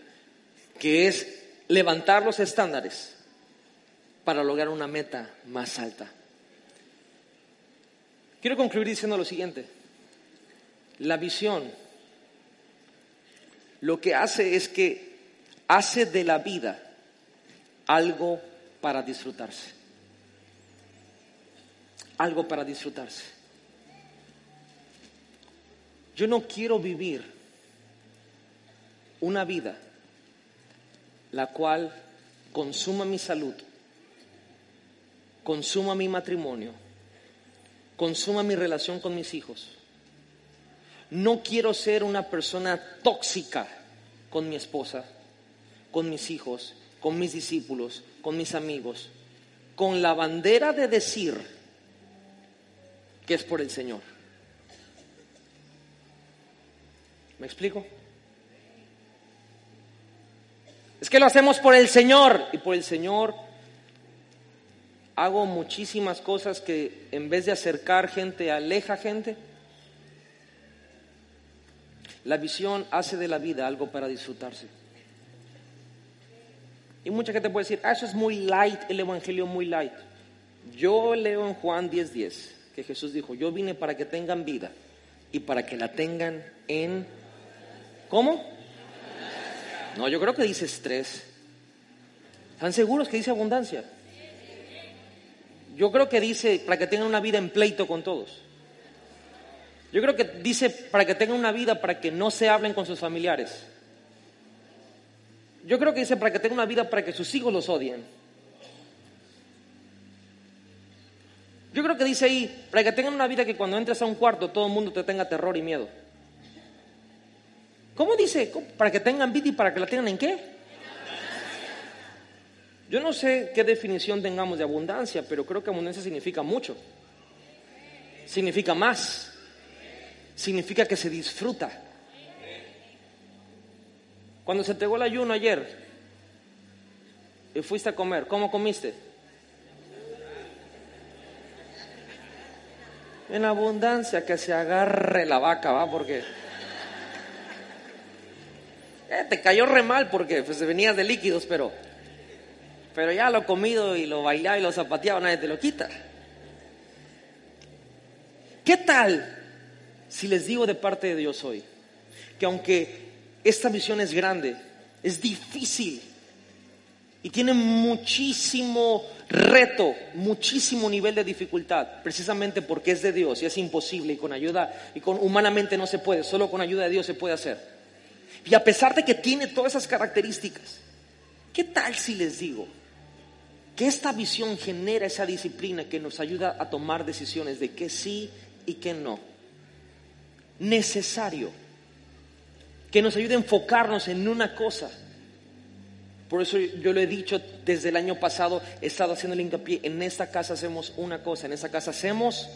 S3: que es levantar los estándares para lograr una meta más alta. Quiero concluir diciendo lo siguiente. La visión lo que hace es que hace de la vida algo para disfrutarse. Algo para disfrutarse. Yo no quiero vivir una vida la cual consuma mi salud, consuma mi matrimonio, consuma mi relación con mis hijos. No quiero ser una persona tóxica con mi esposa, con mis hijos, con mis discípulos, con mis amigos, con la bandera de decir que es por el Señor. ¿Me explico? Es que lo hacemos por el Señor y por el Señor hago muchísimas cosas que en vez de acercar gente, aleja gente. La visión hace de la vida algo para disfrutarse. Y mucha gente puede decir, ah, eso es muy light, el Evangelio muy light. Yo leo en Juan 10:10 10, que Jesús dijo, yo vine para que tengan vida y para que la tengan en... ¿Cómo? No, yo creo que dice estrés. ¿Están seguros que dice abundancia? Yo creo que dice para que tengan una vida en pleito con todos. Yo creo que dice para que tengan una vida para que no se hablen con sus familiares. Yo creo que dice para que tenga una vida para que sus hijos los odien. Yo creo que dice ahí, para que tengan una vida que cuando entres a un cuarto todo el mundo te tenga terror y miedo. ¿Cómo dice? Para que tengan vida y para que la tengan en qué? Yo no sé qué definición tengamos de abundancia, pero creo que abundancia significa mucho. Significa más. Significa que se disfruta. Cuando se te el ayuno ayer y fuiste a comer, ¿cómo comiste? En abundancia, que se agarre la vaca, ¿va? Porque eh, te cayó re mal porque pues, venías de líquidos, pero, pero ya lo comido y lo bailado y lo zapateado, nadie te lo quita. ¿Qué tal si les digo de parte de Dios hoy que aunque esta visión es grande, es difícil y tiene muchísimo reto, muchísimo nivel de dificultad, precisamente porque es de Dios y es imposible y con ayuda y con humanamente no se puede, solo con ayuda de Dios se puede hacer. Y a pesar de que tiene todas esas características, ¿qué tal si les digo que esta visión genera esa disciplina que nos ayuda a tomar decisiones de qué sí y qué no? Necesario que nos ayude a enfocarnos en una cosa. Por eso yo lo he dicho desde el año pasado, he estado haciendo el hincapié, en esta casa hacemos una cosa, en esta casa hacemos...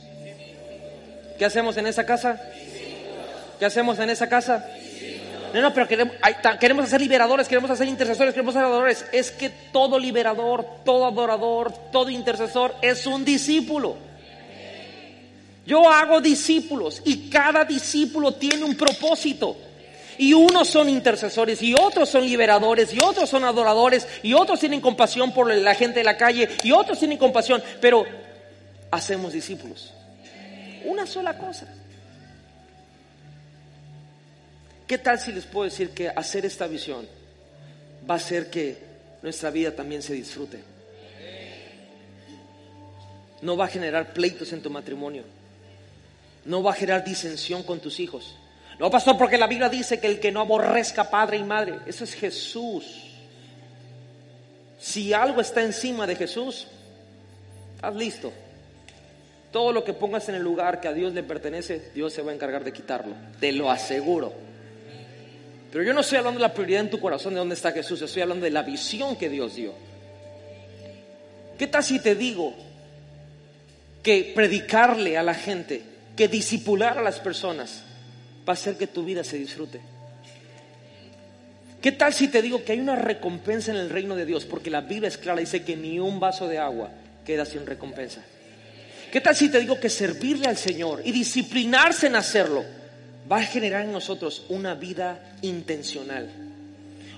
S3: ¿Qué hacemos en esa casa? ¿Qué hacemos en esa casa? No, no, pero queremos, queremos hacer liberadores, queremos hacer intercesores, queremos adoradores. Es que todo liberador, todo adorador, todo intercesor es un discípulo. Yo hago discípulos y cada discípulo tiene un propósito. Y unos son intercesores y otros son liberadores y otros son adoradores y otros tienen compasión por la gente de la calle y otros tienen compasión, pero hacemos discípulos. Una sola cosa. ¿Qué tal si les puedo decir que hacer esta visión va a hacer que nuestra vida también se disfrute? No va a generar pleitos en tu matrimonio. No va a generar disensión con tus hijos. No, pastor, porque la Biblia dice que el que no aborrezca padre y madre, eso es Jesús. Si algo está encima de Jesús, haz listo. Todo lo que pongas en el lugar que a Dios le pertenece, Dios se va a encargar de quitarlo. Te lo aseguro. Pero yo no estoy hablando de la prioridad en tu corazón de dónde está Jesús, estoy hablando de la visión que Dios dio. ¿Qué tal si te digo que predicarle a la gente, que disipular a las personas, va a hacer que tu vida se disfrute? ¿Qué tal si te digo que hay una recompensa en el reino de Dios? Porque la Biblia es clara, dice que ni un vaso de agua queda sin recompensa. ¿Qué tal si te digo que servirle al Señor y disciplinarse en hacerlo va a generar en nosotros una vida intencional,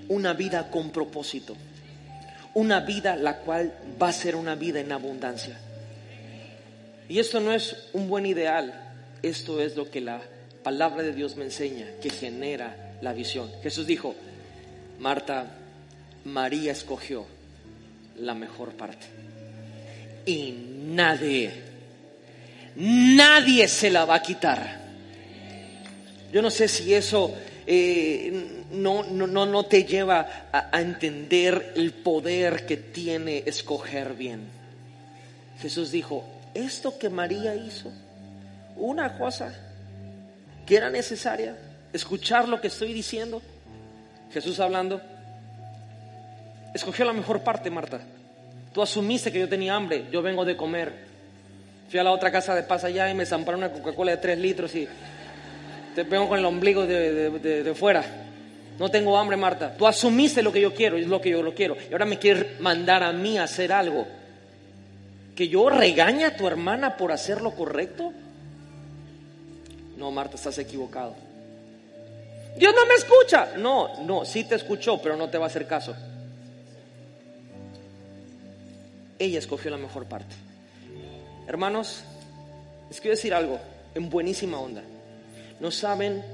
S3: una vida con propósito, una vida la cual va a ser una vida en abundancia? Y esto no es un buen ideal, esto es lo que la palabra de Dios me enseña, que genera la visión. Jesús dijo, Marta, María escogió la mejor parte. Y nadie, nadie se la va a quitar. Yo no sé si eso eh, no, no, no, te lleva a, a entender el poder que tiene escoger bien. Jesús dijo, esto que María hizo, una cosa que era necesaria, escuchar lo que estoy diciendo, Jesús hablando, escogió la mejor parte, Marta. Tú asumiste que yo tenía hambre, yo vengo de comer. Fui a la otra casa de paz allá y me zamparon una Coca-Cola de tres litros y te vengo con el ombligo de, de, fuera. No tengo hambre, Marta. Tú asumiste lo que yo quiero es lo que yo lo quiero. Y ahora me quieres mandar a mí a hacer algo que yo regaña a tu hermana por hacer lo correcto? No, Marta, estás equivocado. Dios no me escucha. No, no, sí te escuchó, pero no te va a hacer caso. Ella escogió la mejor parte. Hermanos, les quiero decir algo en buenísima onda. No saben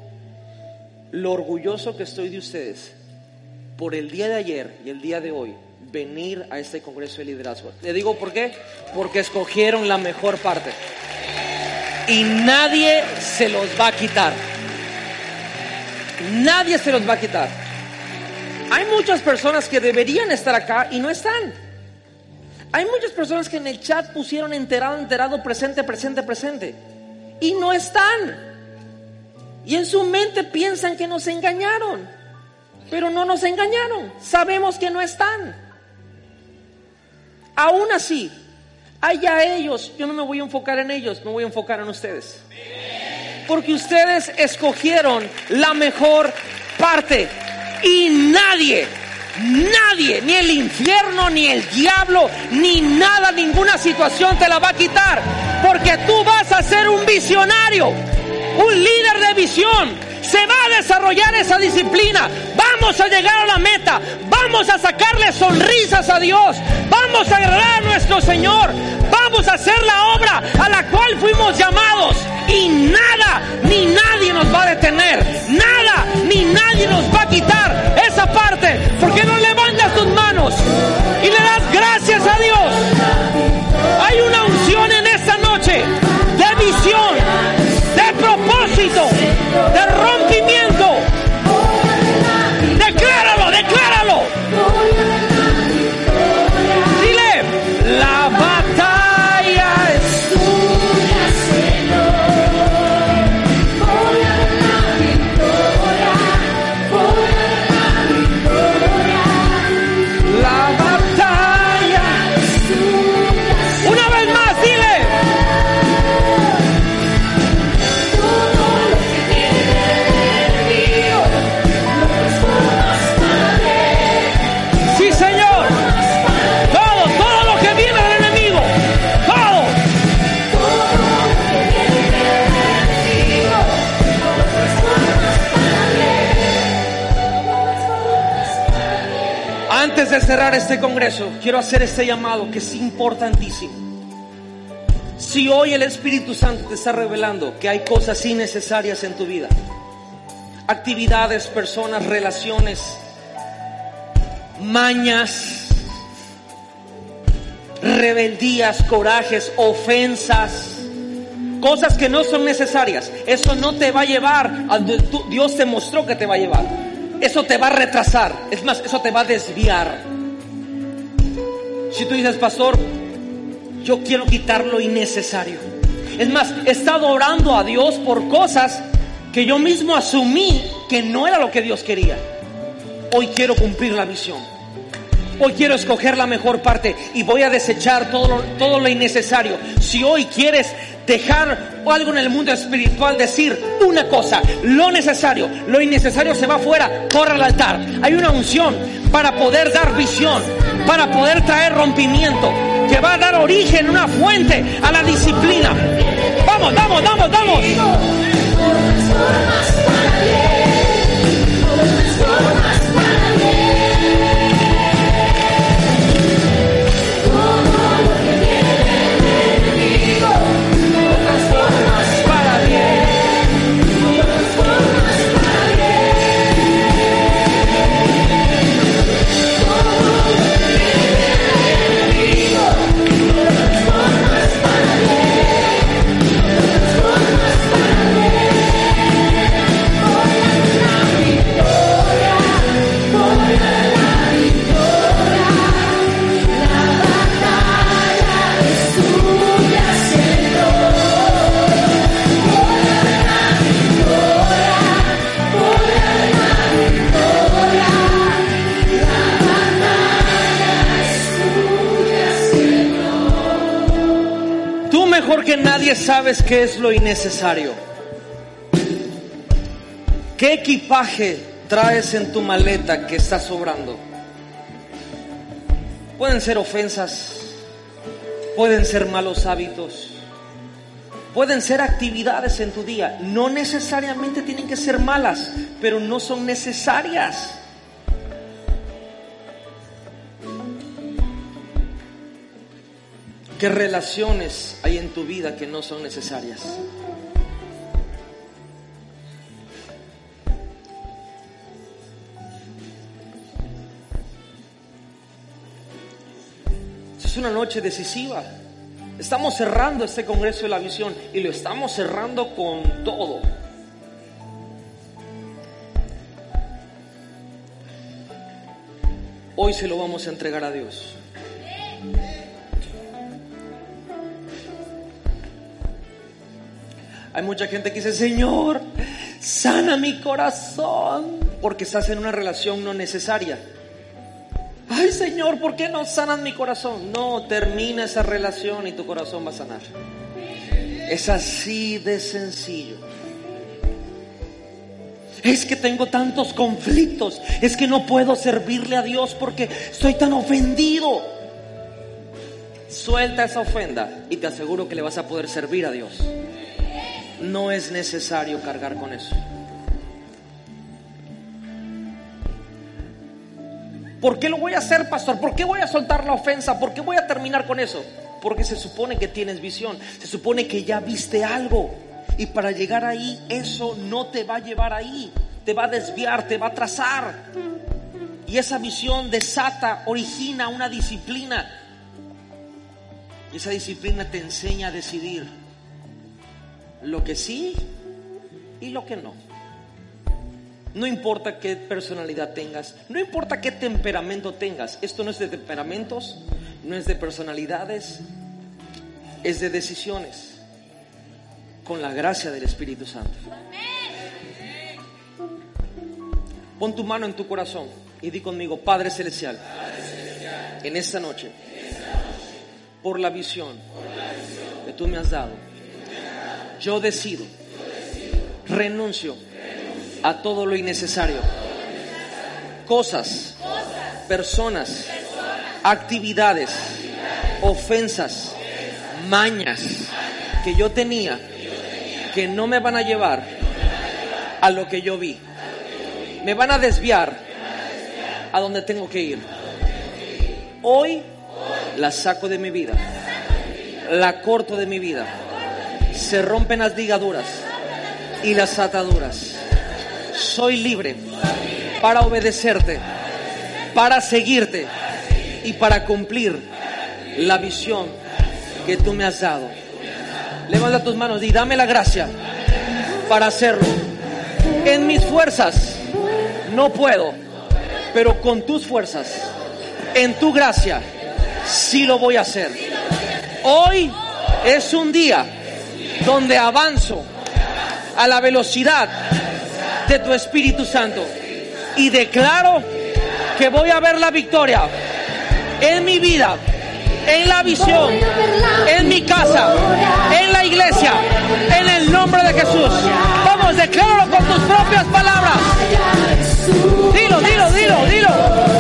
S3: lo orgulloso que estoy de ustedes por el día de ayer y el día de hoy venir a este Congreso de Liderazgo. Le digo por qué, porque escogieron la mejor parte. Y nadie se los va a quitar. Nadie se los va a quitar. Hay muchas personas que deberían estar acá y no están. Hay muchas personas que en el chat pusieron enterado, enterado, presente, presente, presente. Y no están. Y en su mente piensan que nos engañaron. Pero no nos engañaron. Sabemos que no están. Aún así, allá ellos, yo no me voy a enfocar en ellos, me voy a enfocar en ustedes. Porque ustedes escogieron la mejor parte. Y nadie, nadie, ni el infierno, ni el diablo, ni nada, ninguna situación te la va a quitar. Porque tú vas a ser un visionario, un líder de visión, se va a desarrollar esa disciplina. Vamos a llegar a la meta. Vamos a sacarle sonrisas a Dios. Vamos a agradar a nuestro Señor. Vamos a hacer la obra a la cual fuimos llamados. Y nada ni nadie nos va a detener. Nada ni nadie nos va a quitar esa parte. porque no levantas tus manos y le das gracias a Dios? Cerrar este congreso, quiero hacer este llamado que es importantísimo. Si hoy el Espíritu Santo te está revelando que hay cosas innecesarias en tu vida, actividades, personas, relaciones, mañas, rebeldías, corajes, ofensas, cosas que no son necesarias. Eso no te va a llevar a donde Dios te mostró que te va a llevar. Eso te va a retrasar. Es más, eso te va a desviar. Si tú dices, pastor, yo quiero quitar lo innecesario. Es más, he estado orando a Dios por cosas que yo mismo asumí que no era lo que Dios quería. Hoy quiero cumplir la visión. Hoy quiero escoger la mejor parte y voy a desechar todo lo, todo lo innecesario. Si hoy quieres dejar algo en el mundo espiritual, decir una cosa, lo necesario, lo innecesario se va afuera, corre al altar. Hay una unción para poder dar visión, para poder traer rompimiento, que va a dar origen, una fuente a la disciplina. Vamos, vamos, vamos, vamos. Sabes qué es lo innecesario. ¿Qué equipaje traes en tu maleta que está sobrando? Pueden ser ofensas, pueden ser malos hábitos, pueden ser actividades en tu día. No necesariamente tienen que ser malas, pero no son necesarias. ¿Qué relaciones hay en tu vida que no son necesarias? Es una noche decisiva. Estamos cerrando este Congreso de la Visión y lo estamos cerrando con todo. Hoy se lo vamos a entregar a Dios. Hay mucha gente que dice, Señor, sana mi corazón, porque estás en una relación no necesaria. Ay, Señor, ¿por qué no sanan mi corazón? No, termina esa relación y tu corazón va a sanar. Es así de sencillo. Es que tengo tantos conflictos. Es que no puedo servirle a Dios porque estoy tan ofendido. Suelta esa ofenda y te aseguro que le vas a poder servir a Dios no es necesario cargar con eso. ¿Por qué lo voy a hacer, pastor? ¿Por qué voy a soltar la ofensa? ¿Por qué voy a terminar con eso? Porque se supone que tienes visión, se supone que ya viste algo. Y para llegar ahí, eso no te va a llevar ahí, te va a desviar, te va a trazar. Y esa visión desata, origina una disciplina. Y esa disciplina te enseña a decidir lo que sí y lo que no. No importa qué personalidad tengas, no importa qué temperamento tengas, esto no es de temperamentos, no es de personalidades, es de decisiones, con la gracia del Espíritu Santo. Pon tu mano en tu corazón y di conmigo, Padre Celestial, en esta noche, por la visión que tú me has dado yo decido, renuncio a todo lo innecesario. Cosas, personas, actividades, ofensas, mañas que yo tenía que no me van a llevar a lo que yo vi. Me van a desviar a donde tengo que ir. Hoy la saco de mi vida, la corto de mi vida. Se rompen las ligaduras y las ataduras. Soy libre para obedecerte, para seguirte y para cumplir la visión que tú me has dado. Levanta tus manos y dame la gracia para hacerlo. En mis fuerzas no puedo, pero con tus fuerzas, en tu gracia, sí lo voy a hacer. Hoy es un día donde avanzo a la velocidad de tu Espíritu Santo y declaro que voy a ver la victoria en mi vida, en la visión, en mi casa, en la iglesia, en el nombre de Jesús. Vamos, decláralo con tus propias palabras. Dilo, dilo, dilo, dilo.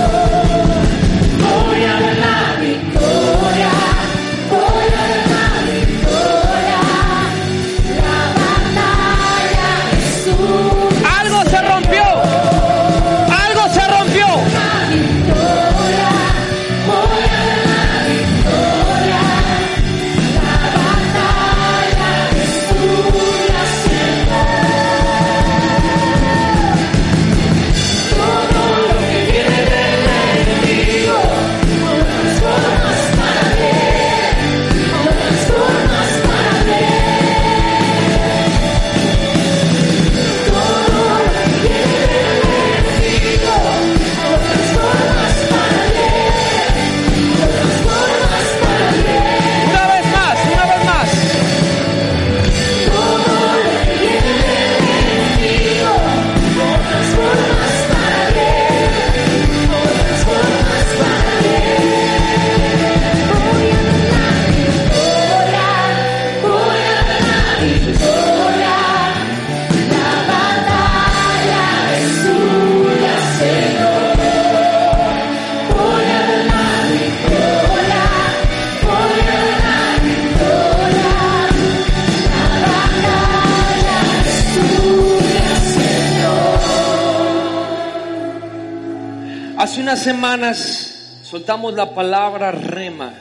S3: Soltamos la palabra rema.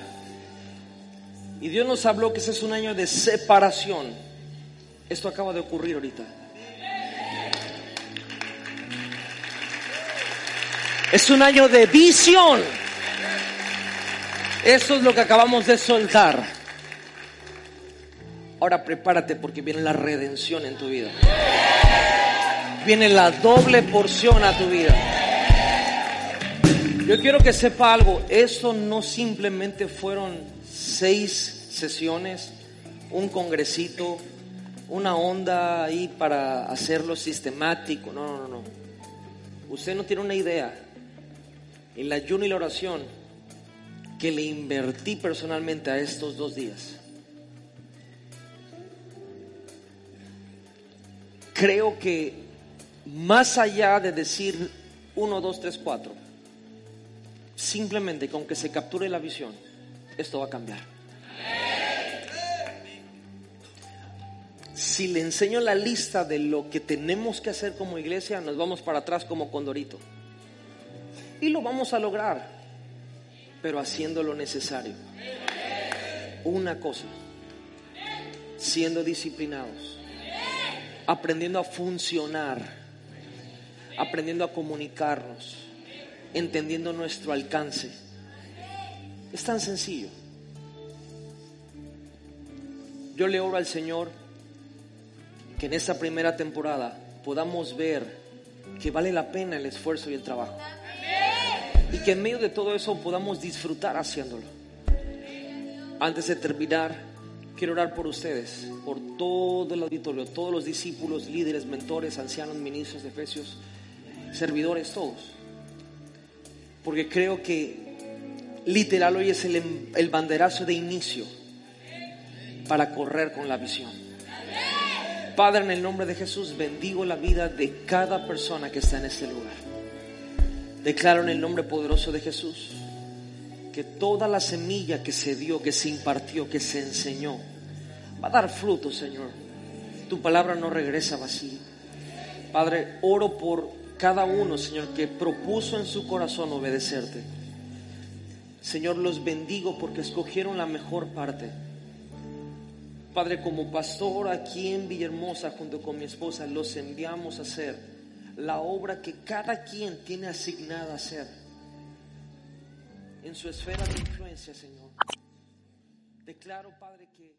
S3: Y Dios nos habló que ese es un año de separación. Esto acaba de ocurrir ahorita. Es un año de visión. Eso es lo que acabamos de soltar. Ahora prepárate porque viene la redención en tu vida. Viene la doble porción a tu vida. Yo quiero que sepa algo, eso no simplemente fueron seis sesiones, un congresito, una onda ahí para hacerlo sistemático, no, no, no. Usted no tiene una idea. El ayuno y la oración que le invertí personalmente a estos dos días. Creo que más allá de decir uno, dos, tres, cuatro, simplemente con que se capture la visión, esto va a cambiar. Si le enseño la lista de lo que tenemos que hacer como iglesia, nos vamos para atrás como condorito. Y lo vamos a lograr, pero haciendo lo necesario. Una cosa, siendo disciplinados, aprendiendo a funcionar, aprendiendo a comunicarnos entendiendo nuestro alcance. Es tan sencillo. Yo le oro al Señor que en esta primera temporada podamos ver que vale la pena el esfuerzo y el trabajo. Y que en medio de todo eso podamos disfrutar haciéndolo. Antes de terminar, quiero orar por ustedes, por todo el auditorio, todos los discípulos, líderes, mentores, ancianos, ministros de Efesios, servidores, todos porque creo que literal hoy es el, el, banderazo de inicio para correr con la visión. Padre, en el nombre de Jesús, bendigo la vida de cada persona que está en este lugar. Declaro en el nombre poderoso de Jesús que toda la semilla que se dio, que se impartió, que se enseñó, va a dar fruto, Señor. Tu palabra no regresa vacía. Padre, oro por cada uno, Señor, que propuso en su corazón obedecerte. Señor, los bendigo porque escogieron la mejor parte. Padre, como pastor aquí en Villahermosa junto con mi esposa, los enviamos a hacer la obra que cada quien tiene asignada a hacer en su esfera de influencia, Señor. Declaro, Padre, que...